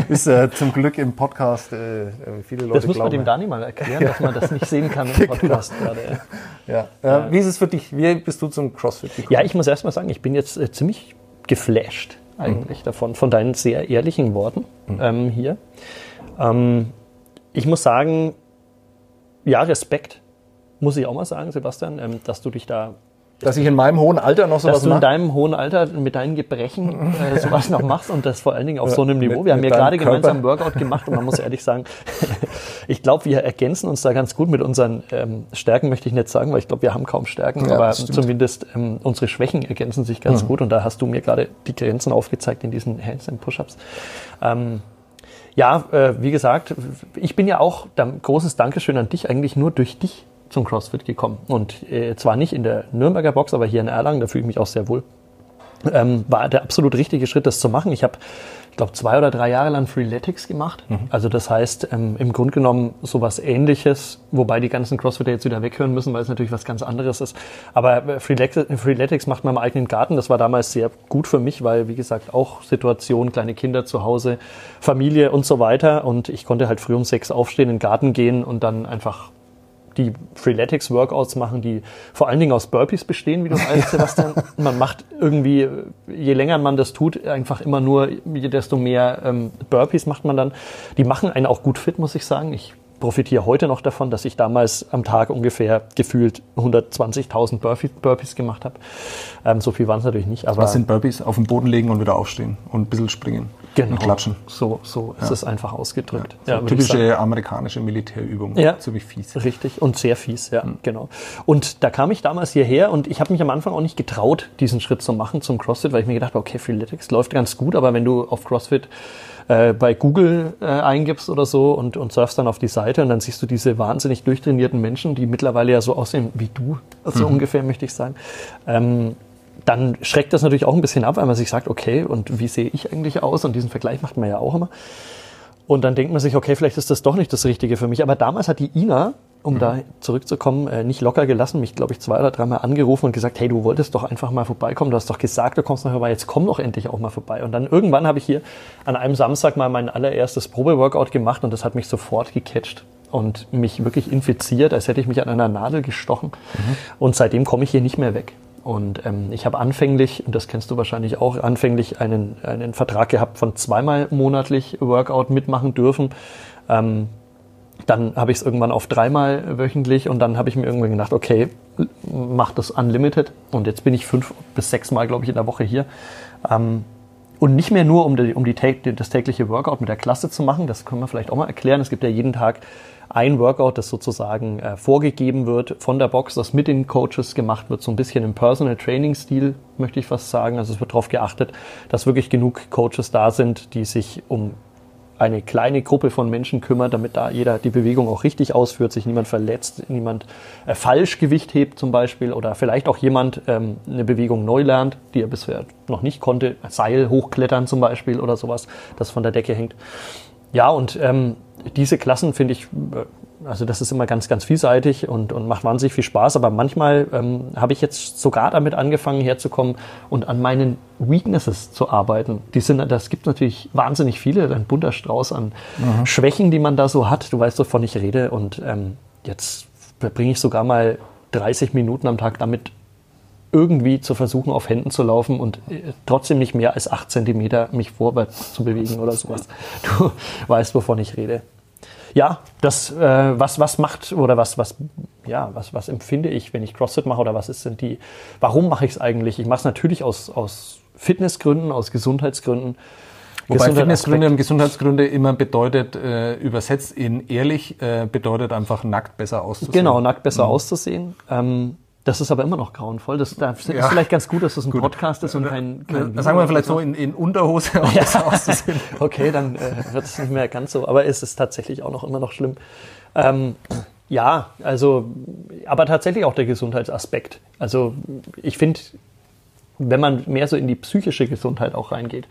ist äh, zum Glück im Podcast äh, viele Leute Das muss man dem Dani mal erklären, ja. dass man das nicht sehen kann im genau. Podcast genau. gerade. Ja. Ja. Äh, wie ist es für dich? Wie bist du zum CrossFit gekommen? Ja, ich muss erst mal sagen, ich bin jetzt äh, ziemlich geflasht eigentlich mhm. davon, von deinen sehr ehrlichen Worten mhm. ähm, hier. Ähm, ich muss sagen, ja, Respekt, muss ich auch mal sagen, Sebastian, ähm, dass du dich da dass ich in meinem hohen Alter noch sowas mache? Dass du in deinem hohen Alter mit deinen Gebrechen äh, sowas noch machst und das vor allen Dingen auf so einem Niveau. Wir haben ja gerade gemeinsam Workout gemacht und man muss ehrlich sagen, ich glaube, wir ergänzen uns da ganz gut mit unseren ähm, Stärken, möchte ich nicht sagen, weil ich glaube, wir haben kaum Stärken, ja, aber zumindest ähm, unsere Schwächen ergänzen sich ganz mhm. gut und da hast du mir gerade die Grenzen aufgezeigt in diesen Handstand Push-Ups. Ähm, ja, äh, wie gesagt, ich bin ja auch, großes Dankeschön an dich, eigentlich nur durch dich zum CrossFit gekommen. Und äh, zwar nicht in der Nürnberger Box, aber hier in Erlangen, da fühle ich mich auch sehr wohl. ähm, war der absolut richtige Schritt, das zu machen. Ich habe, ich glaube, zwei oder drei Jahre lang Freeletics gemacht. Mhm. Also das heißt, ähm, im Grunde genommen sowas ähnliches, wobei die ganzen Crossfitter jetzt wieder weghören müssen, weil es natürlich was ganz anderes ist. Aber äh, Freeletics, Freeletics macht man im eigenen Garten. Das war damals sehr gut für mich, weil, wie gesagt, auch Situation, kleine Kinder zu Hause, Familie und so weiter. Und ich konnte halt früh um sechs aufstehen, in den Garten gehen und dann einfach die Freeletics-Workouts machen, die vor allen Dingen aus Burpees bestehen, wie du weißt, Sebastian. man macht irgendwie, je länger man das tut, einfach immer nur, desto mehr ähm, Burpees macht man dann. Die machen einen auch gut fit, muss ich sagen. Ich profitiere heute noch davon, dass ich damals am Tag ungefähr gefühlt 120.000 Burpees, Burpees gemacht habe. Ähm, so viel waren es natürlich nicht. Aber Was sind Burpees? Auf den Boden legen und wieder aufstehen und ein bisschen springen genau, und klatschen. So, so ist es einfach ausgedrückt. Ja, so typische amerikanische Militärübung. Ja, ziemlich fies. Richtig und sehr fies, ja, mhm. genau. Und da kam ich damals hierher und ich habe mich am Anfang auch nicht getraut, diesen Schritt zu machen zum CrossFit, weil ich mir gedacht habe, okay, Freeletics läuft ganz gut, aber wenn du auf CrossFit äh, bei Google äh, eingibst oder so und, und surfst dann auf die Seite und dann siehst du diese wahnsinnig durchtrainierten Menschen, die mittlerweile ja so aussehen wie du, so mhm. ungefähr möchte ich sagen. Ähm, dann schreckt das natürlich auch ein bisschen ab, weil man sich sagt, okay, und wie sehe ich eigentlich aus? Und diesen Vergleich macht man ja auch immer. Und dann denkt man sich, okay, vielleicht ist das doch nicht das Richtige für mich. Aber damals hat die Ina um mhm. da zurückzukommen, äh, nicht locker gelassen, mich, glaube ich, zwei oder dreimal angerufen und gesagt, hey, du wolltest doch einfach mal vorbeikommen, du hast doch gesagt, du kommst noch vorbei, jetzt komm doch endlich auch mal vorbei. Und dann irgendwann habe ich hier an einem Samstag mal mein allererstes Probeworkout gemacht und das hat mich sofort gecatcht und mich wirklich infiziert, als hätte ich mich an einer Nadel gestochen. Mhm. Und seitdem komme ich hier nicht mehr weg. Und ähm, ich habe anfänglich, und das kennst du wahrscheinlich auch, anfänglich einen, einen Vertrag gehabt von zweimal monatlich Workout mitmachen dürfen. Ähm, dann habe ich es irgendwann auf dreimal wöchentlich und dann habe ich mir irgendwann gedacht, okay, mach das unlimited. Und jetzt bin ich fünf bis sechs Mal, glaube ich, in der Woche hier. Ähm, und nicht mehr nur, um, die, um die, das tägliche Workout mit der Klasse zu machen, das können wir vielleicht auch mal erklären. Es gibt ja jeden Tag ein Workout, das sozusagen äh, vorgegeben wird von der Box, das mit den Coaches gemacht wird, so ein bisschen im Personal Training Stil, möchte ich fast sagen. Also es wird darauf geachtet, dass wirklich genug Coaches da sind, die sich um eine kleine Gruppe von Menschen kümmert, damit da jeder die Bewegung auch richtig ausführt, sich niemand verletzt, niemand äh, falsch Gewicht hebt zum Beispiel oder vielleicht auch jemand ähm, eine Bewegung neu lernt, die er bisher noch nicht konnte, Seil hochklettern zum Beispiel oder sowas, das von der Decke hängt. Ja, und ähm, diese Klassen finde ich äh, also das ist immer ganz, ganz vielseitig und, und macht wahnsinnig viel Spaß. Aber manchmal ähm, habe ich jetzt sogar damit angefangen herzukommen und an meinen Weaknesses zu arbeiten. Die sind, das gibt natürlich wahnsinnig viele, ein bunter Strauß an mhm. Schwächen, die man da so hat. Du weißt, wovon ich rede. Und ähm, jetzt verbringe ich sogar mal 30 Minuten am Tag damit, irgendwie zu versuchen, auf Händen zu laufen und äh, trotzdem nicht mehr als 8 Zentimeter mich vorwärts zu bewegen oder sowas. Du weißt, wovon ich rede ja, das, äh, was, was macht oder was, was, ja, was, was empfinde ich, wenn ich CrossFit mache oder was ist, sind die, warum mache ich es eigentlich? Ich mache es natürlich aus, aus Fitnessgründen, aus Gesundheitsgründen. Wobei Fitnessgründe und Gesundheitsgründe immer bedeutet, äh, übersetzt in ehrlich, äh, bedeutet einfach nackt besser auszusehen. Genau, nackt besser mhm. auszusehen. Ähm, das ist aber immer noch grauenvoll. Das, das ist ja. vielleicht ganz gut, dass das ein gut. Podcast ist und kein. kein das sagen wir vielleicht so in, in Unterhose ja. auszusehen. okay, dann äh, wird es nicht mehr ganz so. Aber es ist tatsächlich auch noch immer noch schlimm. Ähm, ja, also, aber tatsächlich auch der Gesundheitsaspekt. Also ich finde, wenn man mehr so in die psychische Gesundheit auch reingeht.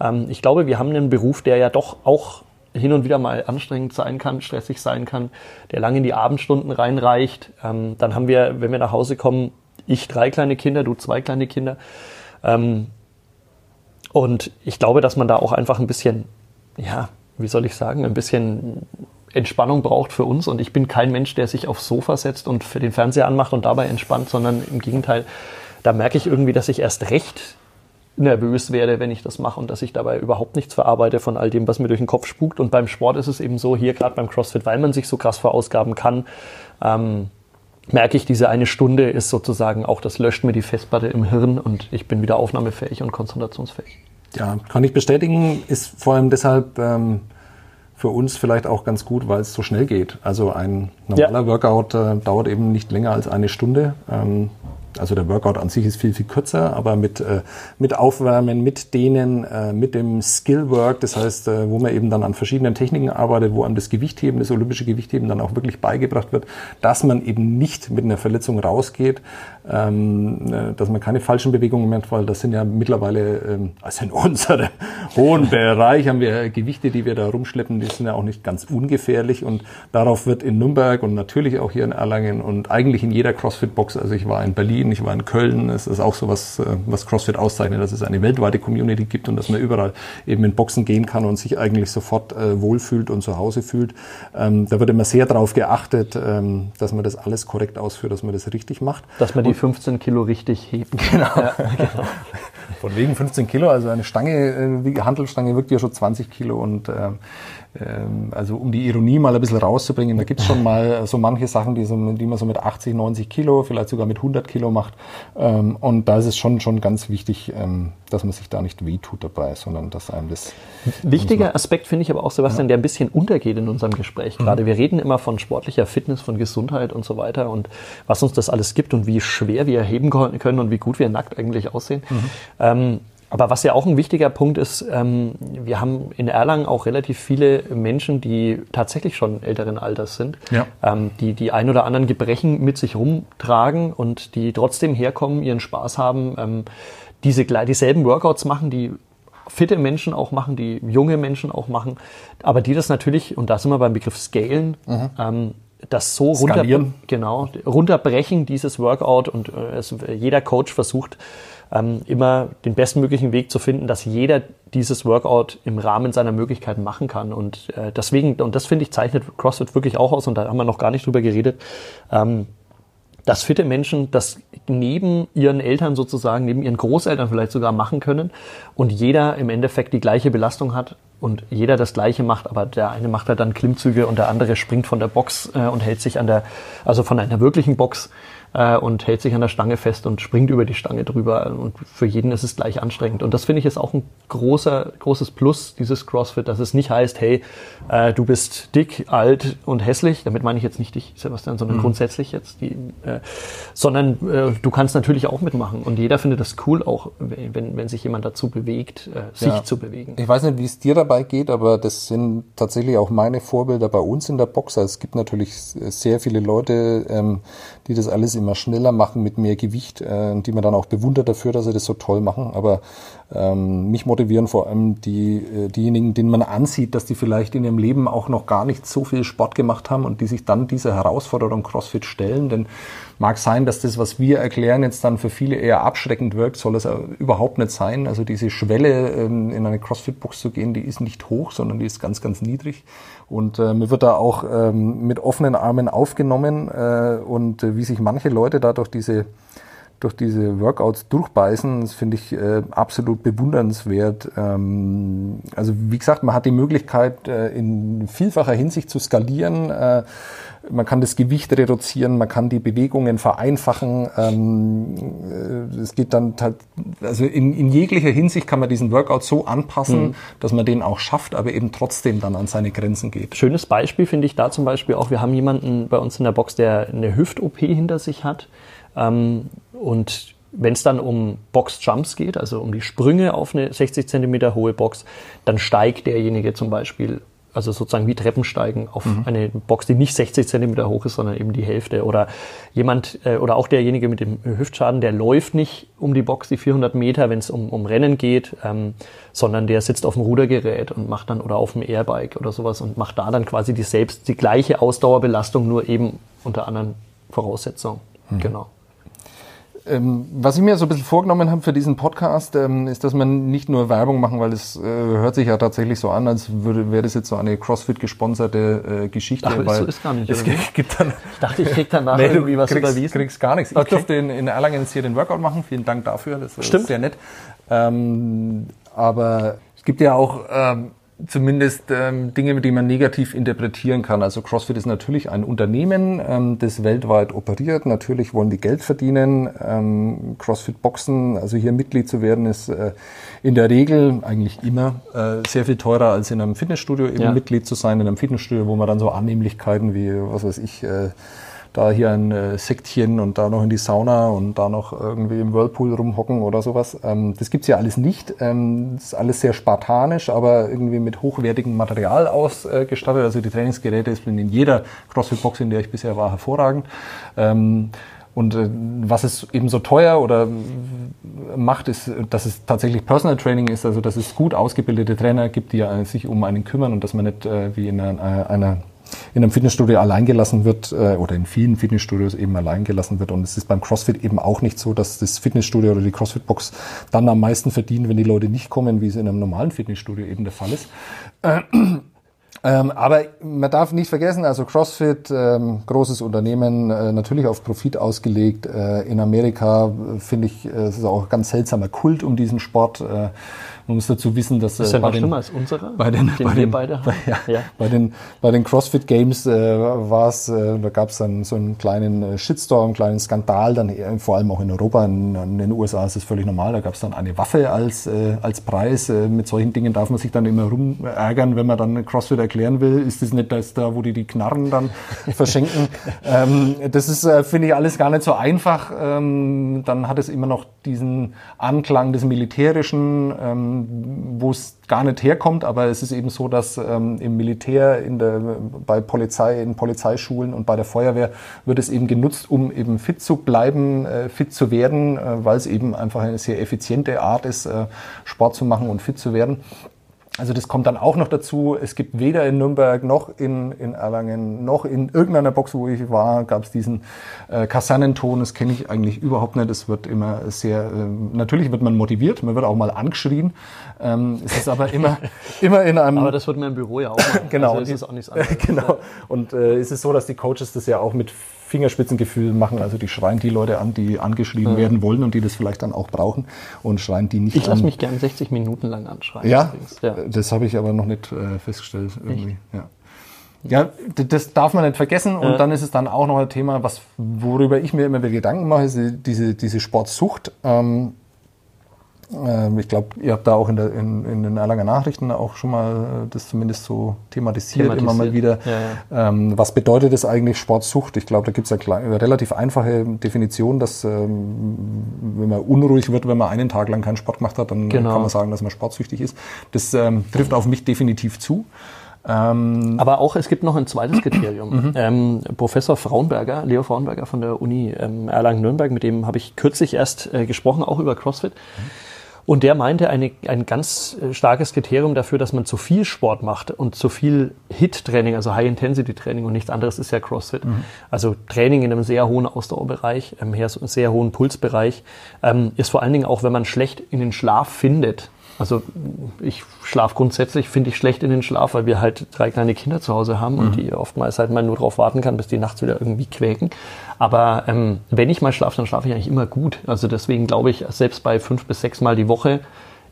Ähm, ich glaube, wir haben einen Beruf, der ja doch auch hin und wieder mal anstrengend sein kann, stressig sein kann, der lange in die Abendstunden reinreicht. Ähm, dann haben wir, wenn wir nach Hause kommen, ich drei kleine Kinder, du zwei kleine Kinder. Ähm, und ich glaube, dass man da auch einfach ein bisschen, ja, wie soll ich sagen, ein bisschen Entspannung braucht für uns. Und ich bin kein Mensch, der sich aufs Sofa setzt und für den Fernseher anmacht und dabei entspannt, sondern im Gegenteil, da merke ich irgendwie, dass ich erst recht nervös werde, wenn ich das mache und dass ich dabei überhaupt nichts verarbeite von all dem, was mir durch den Kopf spukt. Und beim Sport ist es eben so, hier gerade beim CrossFit, weil man sich so krass verausgaben kann, ähm, merke ich, diese eine Stunde ist sozusagen auch, das löscht mir die Festplatte im Hirn und ich bin wieder aufnahmefähig und konzentrationsfähig. Ja, kann ich bestätigen, ist vor allem deshalb ähm, für uns vielleicht auch ganz gut, weil es so schnell geht. Also ein normaler ja. Workout äh, dauert eben nicht länger als eine Stunde. Ähm, also der Workout an sich ist viel, viel kürzer, aber mit, äh, mit Aufwärmen, mit Dehnen, äh, mit dem Skillwork, das heißt, äh, wo man eben dann an verschiedenen Techniken arbeitet, wo einem das Gewichtheben, das olympische Gewichtheben dann auch wirklich beigebracht wird, dass man eben nicht mit einer Verletzung rausgeht, ähm, äh, dass man keine falschen Bewegungen macht, weil das sind ja mittlerweile, ähm, also in unserem hohen Bereich haben wir Gewichte, die wir da rumschleppen, die sind ja auch nicht ganz ungefährlich und darauf wird in Nürnberg und natürlich auch hier in Erlangen und eigentlich in jeder CrossFit-Box, also ich war in Berlin, ich war in Köln, es ist auch so was, äh, was CrossFit auszeichnet, dass es eine weltweite Community gibt und dass man überall eben in Boxen gehen kann und sich eigentlich sofort äh, wohlfühlt und zu Hause fühlt. Ähm, da wird immer sehr darauf geachtet, ähm, dass man das alles korrekt ausführt, dass man das richtig macht. Dass man die 15 Kilo richtig hebt. Genau. Ja, genau. Von wegen 15 Kilo, also eine Stange, die Handelstange wirkt ja schon 20 Kilo und ähm, also um die Ironie mal ein bisschen rauszubringen, da gibt es schon mal so manche Sachen, die, so, die man so mit 80, 90 Kilo, vielleicht sogar mit 100 Kilo macht. Ähm, und da ist es schon, schon ganz wichtig, ähm, dass man sich da nicht wehtut dabei, sondern dass einem das... Wichtiger Aspekt finde ich aber auch, Sebastian, ja. der ein bisschen untergeht in unserem Gespräch mhm. gerade. Wir reden immer von sportlicher Fitness, von Gesundheit und so weiter und was uns das alles gibt und wie schwer wir heben können und wie gut wir nackt eigentlich aussehen. Mhm. Ähm, aber was ja auch ein wichtiger Punkt ist, ähm, wir haben in Erlangen auch relativ viele Menschen, die tatsächlich schon älteren Alters sind, ja. ähm, die die ein oder anderen Gebrechen mit sich rumtragen und die trotzdem herkommen, ihren Spaß haben, ähm, diese dieselben Workouts machen, die fitte Menschen auch machen, die junge Menschen auch machen, aber die das natürlich, und da sind wir beim Begriff Scalen, mhm. ähm, das so runter, genau, runterbrechen, dieses Workout und äh, es, jeder Coach versucht, ähm, immer den bestmöglichen Weg zu finden, dass jeder dieses Workout im Rahmen seiner Möglichkeiten machen kann. Und äh, deswegen, und das finde ich, zeichnet CrossFit wirklich auch aus, und da haben wir noch gar nicht drüber geredet, ähm, dass fitte Menschen das neben ihren Eltern sozusagen, neben ihren Großeltern vielleicht sogar machen können und jeder im Endeffekt die gleiche Belastung hat und jeder das gleiche macht, aber der eine macht halt dann Klimmzüge und der andere springt von der Box äh, und hält sich an der, also von einer wirklichen Box äh, und hält sich an der Stange fest und springt über die Stange drüber. Und für jeden ist es gleich anstrengend. Und das finde ich ist auch ein großer, großes Plus dieses CrossFit, dass es nicht heißt, hey, äh, du bist dick, alt und hässlich. Damit meine ich jetzt nicht dich, Sebastian, sondern mhm. grundsätzlich jetzt die, äh, sondern äh, du kannst natürlich auch mitmachen. Und jeder findet das cool, auch wenn, wenn sich jemand dazu bewegt, äh, sich ja. zu bewegen. Ich weiß nicht, wie es dir dabei geht, aber das sind tatsächlich auch meine Vorbilder bei uns in der Box. Also es gibt natürlich sehr viele Leute, ähm, die das alles immer schneller machen mit mehr Gewicht, äh, die man dann auch bewundert dafür, dass sie das so toll machen. Aber ähm, mich motivieren vor allem die, äh, diejenigen, denen man ansieht, dass die vielleicht in ihrem Leben auch noch gar nicht so viel Sport gemacht haben und die sich dann dieser Herausforderung CrossFit stellen. Denn mag sein, dass das, was wir erklären, jetzt dann für viele eher abschreckend wirkt, soll es überhaupt nicht sein. Also diese Schwelle, ähm, in eine CrossFit-Box zu gehen, die ist nicht hoch, sondern die ist ganz, ganz niedrig. Und äh, mir wird da auch ähm, mit offenen Armen aufgenommen äh, und äh, wie sich manche Leute da durch diese durch diese Workouts durchbeißen, das finde ich äh, absolut bewundernswert. Ähm, also wie gesagt, man hat die Möglichkeit, äh, in vielfacher Hinsicht zu skalieren. Äh, man kann das Gewicht reduzieren, man kann die Bewegungen vereinfachen. Ähm, äh, es geht dann halt, also in, in, jeglicher Hinsicht kann man diesen Workout so anpassen, mhm. dass man den auch schafft, aber eben trotzdem dann an seine Grenzen geht. Schönes Beispiel finde ich da zum Beispiel auch, wir haben jemanden bei uns in der Box, der eine Hüft-OP hinter sich hat. Ähm, und wenn es dann um Box-Jumps geht, also um die Sprünge auf eine 60 Zentimeter hohe Box, dann steigt derjenige zum Beispiel also sozusagen wie Treppensteigen auf mhm. eine Box, die nicht 60 Zentimeter hoch ist, sondern eben die Hälfte. Oder jemand, äh, oder auch derjenige mit dem Hüftschaden, der läuft nicht um die Box die 400 Meter, wenn es um, um Rennen geht, ähm, sondern der sitzt auf dem Rudergerät und macht dann, oder auf dem Airbike oder sowas und macht da dann quasi die selbst, die gleiche Ausdauerbelastung, nur eben unter anderen Voraussetzungen. Mhm. Genau. Ähm, was ich mir so ein bisschen vorgenommen habe für diesen Podcast, ähm, ist, dass man nicht nur Werbung machen, weil es äh, hört sich ja tatsächlich so an, als würde wäre das jetzt so eine CrossFit gesponserte äh, Geschichte. Ach, weil so ist gar nicht. Es gibt dann, ich dachte, ich krieg danach nee, irgendwie was kriegst, überwiesen. kriegst gar nichts. Okay. Ich durfte in, in Erlangen jetzt hier den Workout machen. Vielen Dank dafür. Das Stimmt. ist sehr nett. Ähm, aber es gibt ja auch ähm, zumindest ähm, Dinge, die man negativ interpretieren kann. Also CrossFit ist natürlich ein Unternehmen, ähm, das weltweit operiert. Natürlich wollen die Geld verdienen. Ähm, CrossFit Boxen, also hier Mitglied zu werden, ist äh, in der Regel eigentlich immer äh, sehr viel teurer als in einem Fitnessstudio eben ja. Mitglied zu sein. In einem Fitnessstudio, wo man dann so Annehmlichkeiten wie, was weiß ich, äh, da hier ein äh, Sektchen und da noch in die Sauna und da noch irgendwie im Whirlpool rumhocken oder sowas. Ähm, das gibt's ja alles nicht. Ähm, das ist alles sehr spartanisch, aber irgendwie mit hochwertigem Material ausgestattet. Also die Trainingsgeräte sind in jeder CrossFit-Box, in der ich bisher war, hervorragend. Ähm, und äh, was es eben so teuer oder macht, ist, dass es tatsächlich Personal Training ist, also dass es gut ausgebildete Trainer gibt, die sich um einen kümmern und dass man nicht äh, wie in einer, einer in einem Fitnessstudio allein gelassen wird äh, oder in vielen Fitnessstudios eben allein gelassen wird. Und es ist beim CrossFit eben auch nicht so, dass das Fitnessstudio oder die CrossFit-Box dann am meisten verdienen, wenn die Leute nicht kommen, wie es in einem normalen Fitnessstudio eben der Fall ist. Äh, ähm, aber man darf nicht vergessen, also CrossFit, ähm, großes Unternehmen, äh, natürlich auf Profit ausgelegt. Äh, in Amerika äh, finde ich, äh, es ist auch ein ganz seltsamer Kult um diesen Sport. Äh, man muss dazu wissen, dass Das ist äh, ja noch den, schlimmer als unserer, bei den, den bei den, beide bei, ja, Ja. bei den bei den CrossFit Games äh, war es, äh, da gab es dann so einen kleinen äh, Shitstorm, einen kleinen Skandal, dann eher, vor allem auch in Europa, in, in den USA ist es völlig normal. Da gab es dann eine Waffe als äh, als Preis. Äh, mit solchen Dingen darf man sich dann immer rumärgern, wenn man dann CrossFit erklären will. Ist das nicht das da, wo die die Knarren dann verschenken? ähm, das ist äh, finde ich alles gar nicht so einfach. Ähm, dann hat es immer noch diesen Anklang des Militärischen, ähm, wo es gar nicht herkommt, aber es ist eben so, dass ähm, im Militär, in der, bei Polizei, in Polizeischulen und bei der Feuerwehr wird es eben genutzt, um eben fit zu bleiben, äh, fit zu werden, äh, weil es eben einfach eine sehr effiziente Art ist, äh, Sport zu machen und fit zu werden. Also das kommt dann auch noch dazu. Es gibt weder in Nürnberg noch in, in Erlangen noch in irgendeiner Box, wo ich war, gab es diesen äh, Kasernenton. Das kenne ich eigentlich überhaupt nicht. Es wird immer sehr, äh, natürlich wird man motiviert, man wird auch mal angeschrien. Ähm, es ist aber immer, immer in einem... Aber das wird mir im Büro ja auch machen. Genau. Also ist es auch nichts anderes. genau. Und äh, es ist so, dass die Coaches das ja auch mit Fingerspitzengefühl machen. Also die schreien die Leute an, die angeschrieben werden wollen und die das vielleicht dann auch brauchen und schreien die nicht Ich lasse an. mich gern 60 Minuten lang anschreien. Ja, ja. das habe ich aber noch nicht äh, festgestellt irgendwie. Ja. Ja, d- das darf man nicht vergessen. Und Ja. dann ist es dann auch noch ein Thema, was, worüber ich mir immer wieder Gedanken mache, ist diese, diese Sportsucht. Ähm, ich glaube, ihr habt da auch in, der, in, in den Erlanger Nachrichten auch schon mal äh, das zumindest so thematisiert, immer mal wieder. Thematisiert. Ja, Ähm, was bedeutet es eigentlich Sportsucht? Ich glaube, da gibt es eine, relativ einfache Definition, dass ähm, wenn man unruhig wird, wenn man einen Tag lang keinen Sport gemacht hat, dann Genau. kann man sagen, dass man sportsüchtig ist. Das ähm, trifft auf mich definitiv zu. Ähm, Aber auch, es gibt noch ein zweites Mhm. Kriterium. ähm, Professor Fraunberger, Leo Fraunberger von der Uni ähm, Erlangen-Nürnberg, mit dem habe ich kürzlich erst äh, gesprochen, auch über CrossFit. Und der meinte, eine, ein ganz äh, starkes Kriterium dafür, dass man zu viel Sport macht und zu viel HIT-Training, also High-Intensity-Training und nichts anderes ist ja CrossFit. Also Training in einem sehr hohen Ausdauerbereich, ähm, sehr hohen Pulsbereich, ähm, ist vor allen Dingen auch, wenn man schlecht in den Schlaf findet. Also ich schlafe grundsätzlich, finde ich schlecht in den Schlaf, weil wir halt drei kleine Kinder zu Hause haben und die oftmals halt mal nur darauf warten kann, bis die nachts wieder irgendwie quäken. Aber ähm, wenn ich mal schlafe, dann schlafe ich eigentlich immer gut. Also deswegen glaube ich, selbst bei fünf bis sechs Mal die Woche,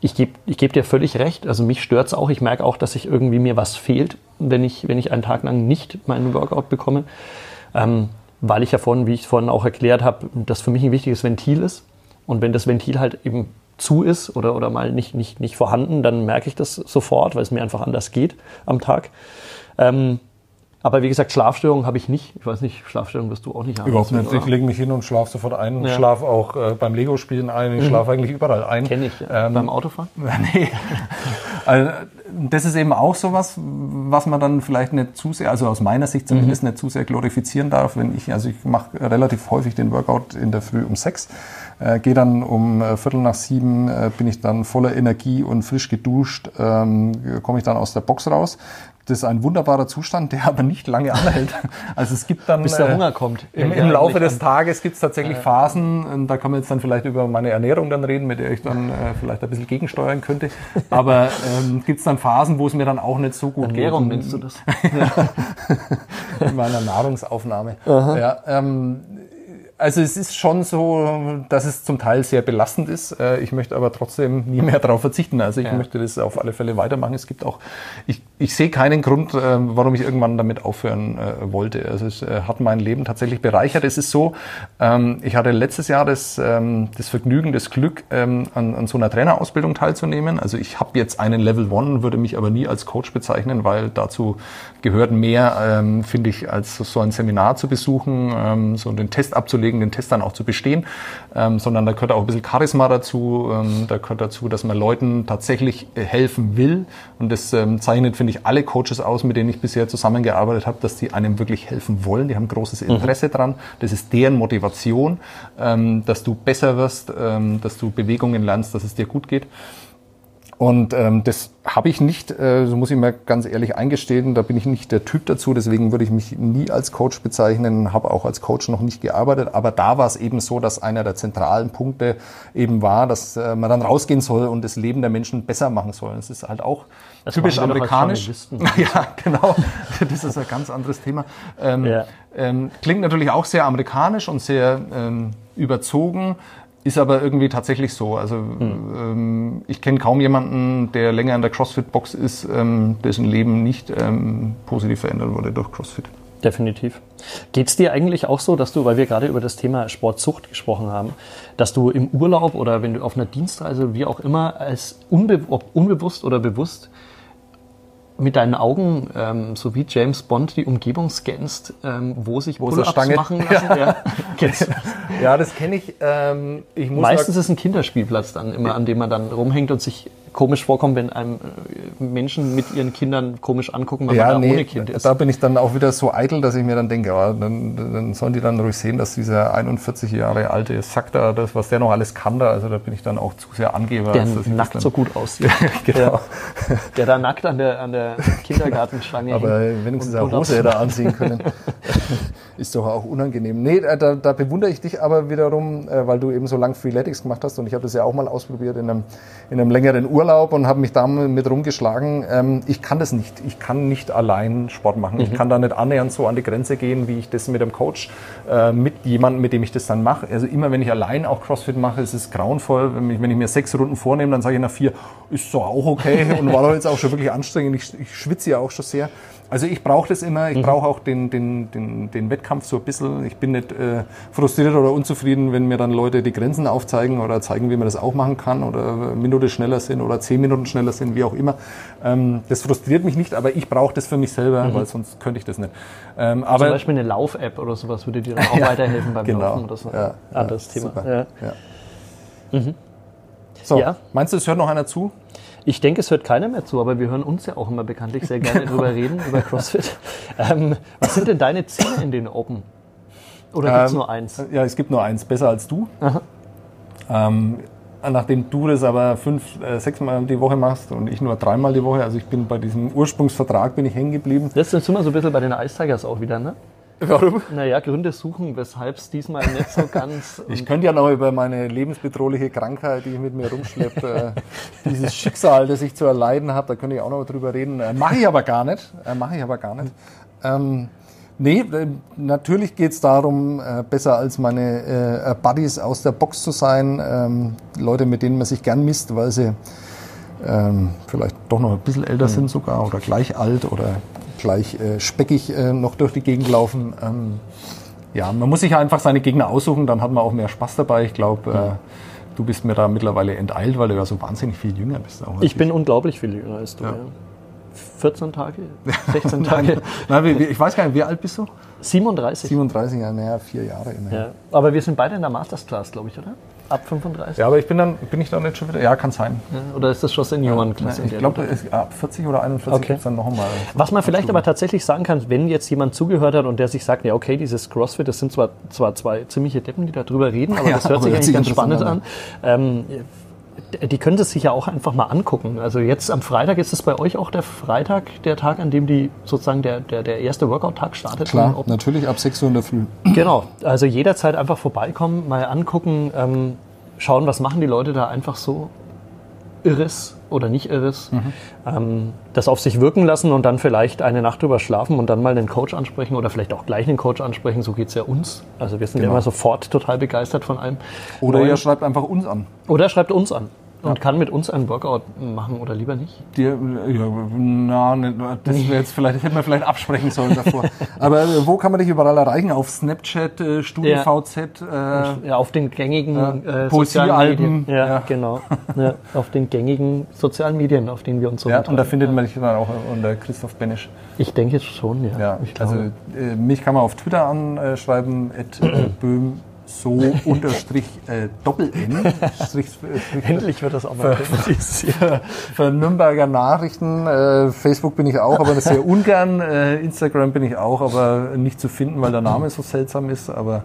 ich gebe ich geb dir völlig recht. Also mich stört's auch. Ich merke auch, dass ich irgendwie mir was fehlt, wenn ich, wenn ich einen Tag lang nicht meinen Workout bekomme. Ähm, weil ich ja vorhin, wie ich vorhin auch erklärt habe, das für mich ein wichtiges Ventil ist. Und wenn das Ventil halt eben zu ist oder, oder mal nicht, nicht, nicht vorhanden, dann merke ich das sofort, weil es mir einfach anders geht am Tag. Ähm, aber wie gesagt, Schlafstörungen habe ich nicht. Ich weiß nicht, Schlafstörungen wirst du auch nicht haben. Überhaupt nicht. Ich lege mich hin und schlafe sofort ein. Ich Ja. schlafe auch äh, beim Lego-Spielen ein. Ich schlafe eigentlich überall ein. Kenne ich. Ja. Ähm, Beim Autofahren? nee. Also, das ist eben auch sowas, was man dann vielleicht nicht zu sehr, also aus meiner Sicht zumindest nicht zu sehr glorifizieren darf, wenn ich, also ich mache relativ häufig den Workout in der Früh um sechs, äh, gehe dann um äh, Viertel nach sieben, äh, bin ich dann voller Energie und frisch geduscht, ähm, komme ich dann aus der Box raus. Das ist ein wunderbarer Zustand, der aber nicht lange anhält. Also es gibt dann Bis der äh, Hunger kommt. Im, Ja, im Laufe des Tages gibt es tatsächlich Phasen, und da kann man jetzt dann vielleicht über meine Ernährung dann reden, mit der ich dann äh, vielleicht ein bisschen gegensteuern könnte. Aber ähm, gibt es dann Phasen, wo es mir dann auch nicht so gut Ernährung geht. nennst du das? in meiner Nahrungsaufnahme. Ja, ähm, Also es ist schon so, dass es zum Teil sehr belastend ist. Äh, Ich möchte aber trotzdem nie mehr darauf verzichten. Also ich Ja. möchte das auf alle Fälle weitermachen. Es gibt auch, ich, ich sehe keinen Grund, äh, warum ich irgendwann damit aufhören äh, wollte. Also es äh, hat mein Leben tatsächlich bereichert. Es ist so, ähm, ich hatte letztes Jahr das, ähm, das Vergnügen, das Glück, ähm, an, an so einer Trainerausbildung teilzunehmen. Also ich habe jetzt einen Level One, würde mich aber nie als Coach bezeichnen, weil dazu gehört mehr, ähm, finde ich, als so ein Seminar zu besuchen, ähm, so den Test abzulegen, den Test dann auch zu bestehen, ähm, sondern da gehört auch ein bisschen Charisma dazu. Ähm, da gehört dazu, dass man Leuten tatsächlich äh, helfen will. Und das ähm, zeichnet, finde ich, alle Coaches aus, mit denen ich bisher zusammengearbeitet habe, dass die einem wirklich helfen wollen. Die haben großes Interesse dran. Das ist deren Motivation, ähm, dass du besser wirst, ähm, dass du Bewegungen lernst, dass es dir gut geht. Und ähm, das habe ich nicht, äh, so muss ich mir ganz ehrlich eingestehen, da bin ich nicht der Typ dazu, deswegen würde ich mich nie als Coach bezeichnen, habe auch als Coach noch nicht gearbeitet, aber da war es eben so, dass einer der zentralen Punkte eben war, dass äh, man dann rausgehen soll und das Leben der Menschen besser machen soll. Das ist halt auch Das typisch amerikanisch. Ja, genau. Das ist ein ganz anderes Thema. Ähm, Ja. ähm, klingt natürlich auch sehr amerikanisch und sehr ähm, überzogen, ist aber irgendwie tatsächlich so. Also ähm, ich kenne kaum jemanden, der länger in der CrossFit-Box ist, ähm, dessen Leben nicht ähm, positiv verändert wurde durch CrossFit. Definitiv. Geht's dir eigentlich auch so, dass du, weil wir gerade über das Thema Sportsucht gesprochen haben, dass du im Urlaub oder wenn du auf einer Dienstreise, wie auch immer, als unbe ob unbewusst oder bewusst mit deinen Augen, ähm, so wie James Bond, die Umgebung scannst, ähm, wo sich Pull-ups Stange? machen lassen? Ja. Du? Ja, das kenne ich. Ähm, ich Meistens ist ein Kinderspielplatz dann immer, an dem man dann rumhängt und sich komisch vorkommt, wenn einem äh, Menschen mit ihren Kindern komisch angucken, weil ja, man da nee, ohne Kind ist. da bin ich dann auch wieder so eitel, dass ich mir dann denke, ja, dann, dann sollen die dann ruhig sehen, dass dieser 41 Jahre alte Sack da, das, was der noch alles kann da, also da bin ich dann auch zu sehr Angeber. der als dass ich das nackt so gut aussieht. Genau. Der da nackt an der, an der Kindergartenschlange Aber wenigstens eine Hose hätte er anziehen können. ist doch auch unangenehm. Nee, äh, da, da bewundere ich dich aber wiederum, äh, weil du eben so lang Freeletics gemacht hast und ich habe das ja auch mal ausprobiert in einem, in einem längeren Urlaub und habe mich da mit rumgeschlagen. Ähm, ich kann das nicht. Ich kann nicht allein Sport machen. Mhm. Ich kann da nicht annähernd so an die Grenze gehen, wie ich das mit einem Coach, äh, mit jemandem, mit dem ich das dann mache. Also immer, wenn ich allein auch CrossFit mache, ist es grauenvoll. Wenn ich, wenn ich mir sechs Runden vornehme, dann sage ich nach vier, ist doch auch okay und war doch jetzt auch schon wirklich anstrengend. Ich, ich schwitze ja auch schon sehr. Also ich brauche das immer, ich brauche auch den, den, den, den Wettkampf so ein bisschen. Ich bin nicht äh, frustriert oder unzufrieden, wenn mir dann Leute die Grenzen aufzeigen oder zeigen, wie man das auch machen kann oder eine Minute schneller sind oder zehn Minuten schneller sind, wie auch immer. Ähm, das frustriert mich nicht, aber ich brauche das für mich selber, weil sonst könnte ich das nicht. Ähm, Zum aber Beispiel eine Lauf-App oder sowas würde dir dann auch weiterhelfen beim genau. Laufen oder so. Ja, Anderes ja, Thema. super. Ja. Ja. So, Ja. meinst du, es hört noch einer zu? Ich denke, es hört keiner mehr zu, aber wir hören uns ja auch immer bekanntlich sehr gerne drüber reden, über CrossFit. Ähm, was sind denn deine Ziele in den Open? Oder gibt es Ähm, nur eins? Ja, es gibt nur eins, besser als du. Ähm, nachdem du das aber fünf, äh, sechsmal die Woche machst und ich nur dreimal die Woche, also ich bin bei diesem Ursprungsvertrag bin ich hängen geblieben. Das sind wir so ein bisschen bei den Ice Tigers auch wieder, ne? Warum? Naja, Gründe suchen, weshalb es diesmal nicht so ganz. Ich könnte ja noch über meine lebensbedrohliche Krankheit, die ich mit mir rumschleppe, äh, dieses Schicksal, das ich zu erleiden habe, da könnte ich auch noch drüber reden. Äh, Mache ich aber gar nicht. Äh, Mache ich aber gar nicht. Ähm, nee, äh, natürlich geht es darum, äh, besser als meine Buddies aus der Box zu sein. Ähm, Leute, mit denen man sich gern misst, weil sie ähm, vielleicht doch noch ein bisschen älter sind sogar oder gleich alt oder gleich äh, speckig äh, noch durch die Gegend laufen. Ähm, ja, man muss sich einfach seine Gegner aussuchen, dann hat man auch mehr Spaß dabei. Ich glaube, äh, du bist mir da mittlerweile enteilt, weil du ja so wahnsinnig viel jünger bist. Auch Ich bin unglaublich viel jünger als du. Ja. 14 Tage? 16 Nein, Tage? nein, wie- ich weiß gar nicht, wie alt bist du? 37. 37, ja, naja, vier Jahre immerhin. Ja. Aber wir sind beide in der Masterclass, glaube ich, oder? Ab 35? Ja, aber ich bin dann, bin ich da nicht schon wieder? Ja, kann sein. Ja, Oder ist das schon Seniorenklasse? in Ich glaube, ab 40 oder 41 Okay. gibt's dann noch einmal. Was man vielleicht aber tatsächlich sagen kann, wenn jetzt jemand zugehört hat und der sich sagt, ja okay, dieses CrossFit, das sind zwar, zwar zwei ziemliche Deppen, die da drüber reden, aber Ja, das hört aber sich hört eigentlich ganz spannend an. interessant Ähm, die können das sich ja auch einfach mal angucken. Also jetzt am Freitag ist es bei euch auch der Freitag, der Tag, an dem die sozusagen der, der, der erste Workout-Tag startet. Klar, Ob- natürlich ab 6 Uhr in der Früh. Genau, also jederzeit einfach vorbeikommen, mal angucken, ähm, schauen, was machen die Leute da einfach so. Irres oder nicht Irres, ähm, das auf sich wirken lassen und dann vielleicht eine Nacht drüber schlafen und dann mal den Coach ansprechen oder vielleicht auch gleich den Coach ansprechen. So geht's ja uns. Also wir sind ja Genau. immer sofort total begeistert von allem. Oder Neuen. ihr schreibt einfach uns an. oder er schreibt uns an und kann mit uns einen Workout machen oder lieber nicht. Dir, ja, na, ne, das wäre jetzt vielleicht, das hätte man vielleicht absprechen sollen davor. Aber äh, wo kann man dich überall erreichen? Auf Snapchat, äh, StudioVZ, äh, Ja, auf den gängigen Ja, äh, sozialen Medien. Ja, ja. genau. Ja, auf den gängigen sozialen Medien, auf denen wir uns so ja, und da findet man dich dann auch unter Christoph Benisch. Ich denke schon, ja. Ja, also äh, mich kann man auf Twitter anschreiben, at äh, böhm so unterstrich äh, Doppel-N. Strich, Strich, Endlich wird das auch mal thematisiert. für Nürnberger Nachrichten. Äh, Facebook bin ich auch, aber sehr ungern. Äh, Instagram bin ich auch, aber nicht zu finden, weil der Name so seltsam ist. Aber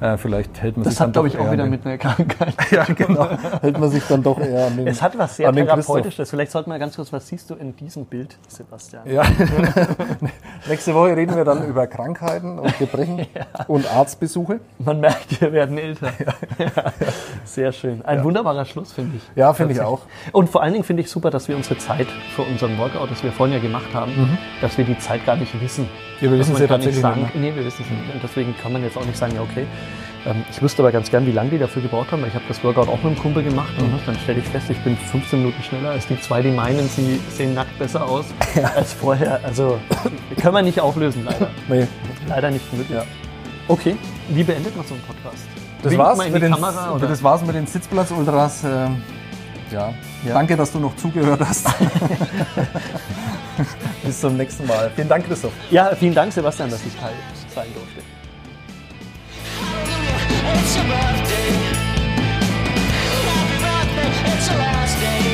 äh, vielleicht hält man Das sich dann hat, glaube doch ich, auch eher wieder mit einer Krankheit. Ja, genau. hält man sich dann doch eher an den. Es hat was sehr. Therapeutisches. Vielleicht sollten wir ganz kurz, was siehst du in diesem Bild, Sebastian? Ja. Nächste Woche reden wir dann über Krankheiten und Gebrechen und Arztbesuche. Man merkt, wir werden älter. Ja. Sehr schön. Ein wunderbarer Schluss, finde ich. Ja, finde ich auch. Und vor allen Dingen finde ich super, dass wir unsere Zeit für unseren Workout, das wir vorhin ja gemacht haben, dass wir die Zeit gar nicht wissen. Ja, wir wissen es ja gar nicht tatsächlich sagen, nicht, Nee, wir wissen es nicht. Und deswegen kann man jetzt auch nicht sagen, ja, okay. Ähm, Ich wüsste aber ganz gern, wie lange die dafür gebraucht haben, weil ich habe das Workout auch mit einem Kumpel gemacht und dann stelle ich fest, ich bin 15 Minuten schneller als die zwei, die meinen, sie sehen nackt besser aus als vorher. Also können wir nicht auflösen, leider. Nee. Leider nicht möglich. Ja. Okay, wie beendet man so einen Podcast? Das Winkt war's, mit den, Kamera, das war's mit den Sitzplatz-Ultras. Ähm, ja. Danke, dass du noch zugehört hast. Bis zum nächsten Mal. Vielen Dank, Christoph. Ja, vielen Dank, Sebastian, dass ich Teil sein durfte. It's your birthday. Happy birthday, it's your last day.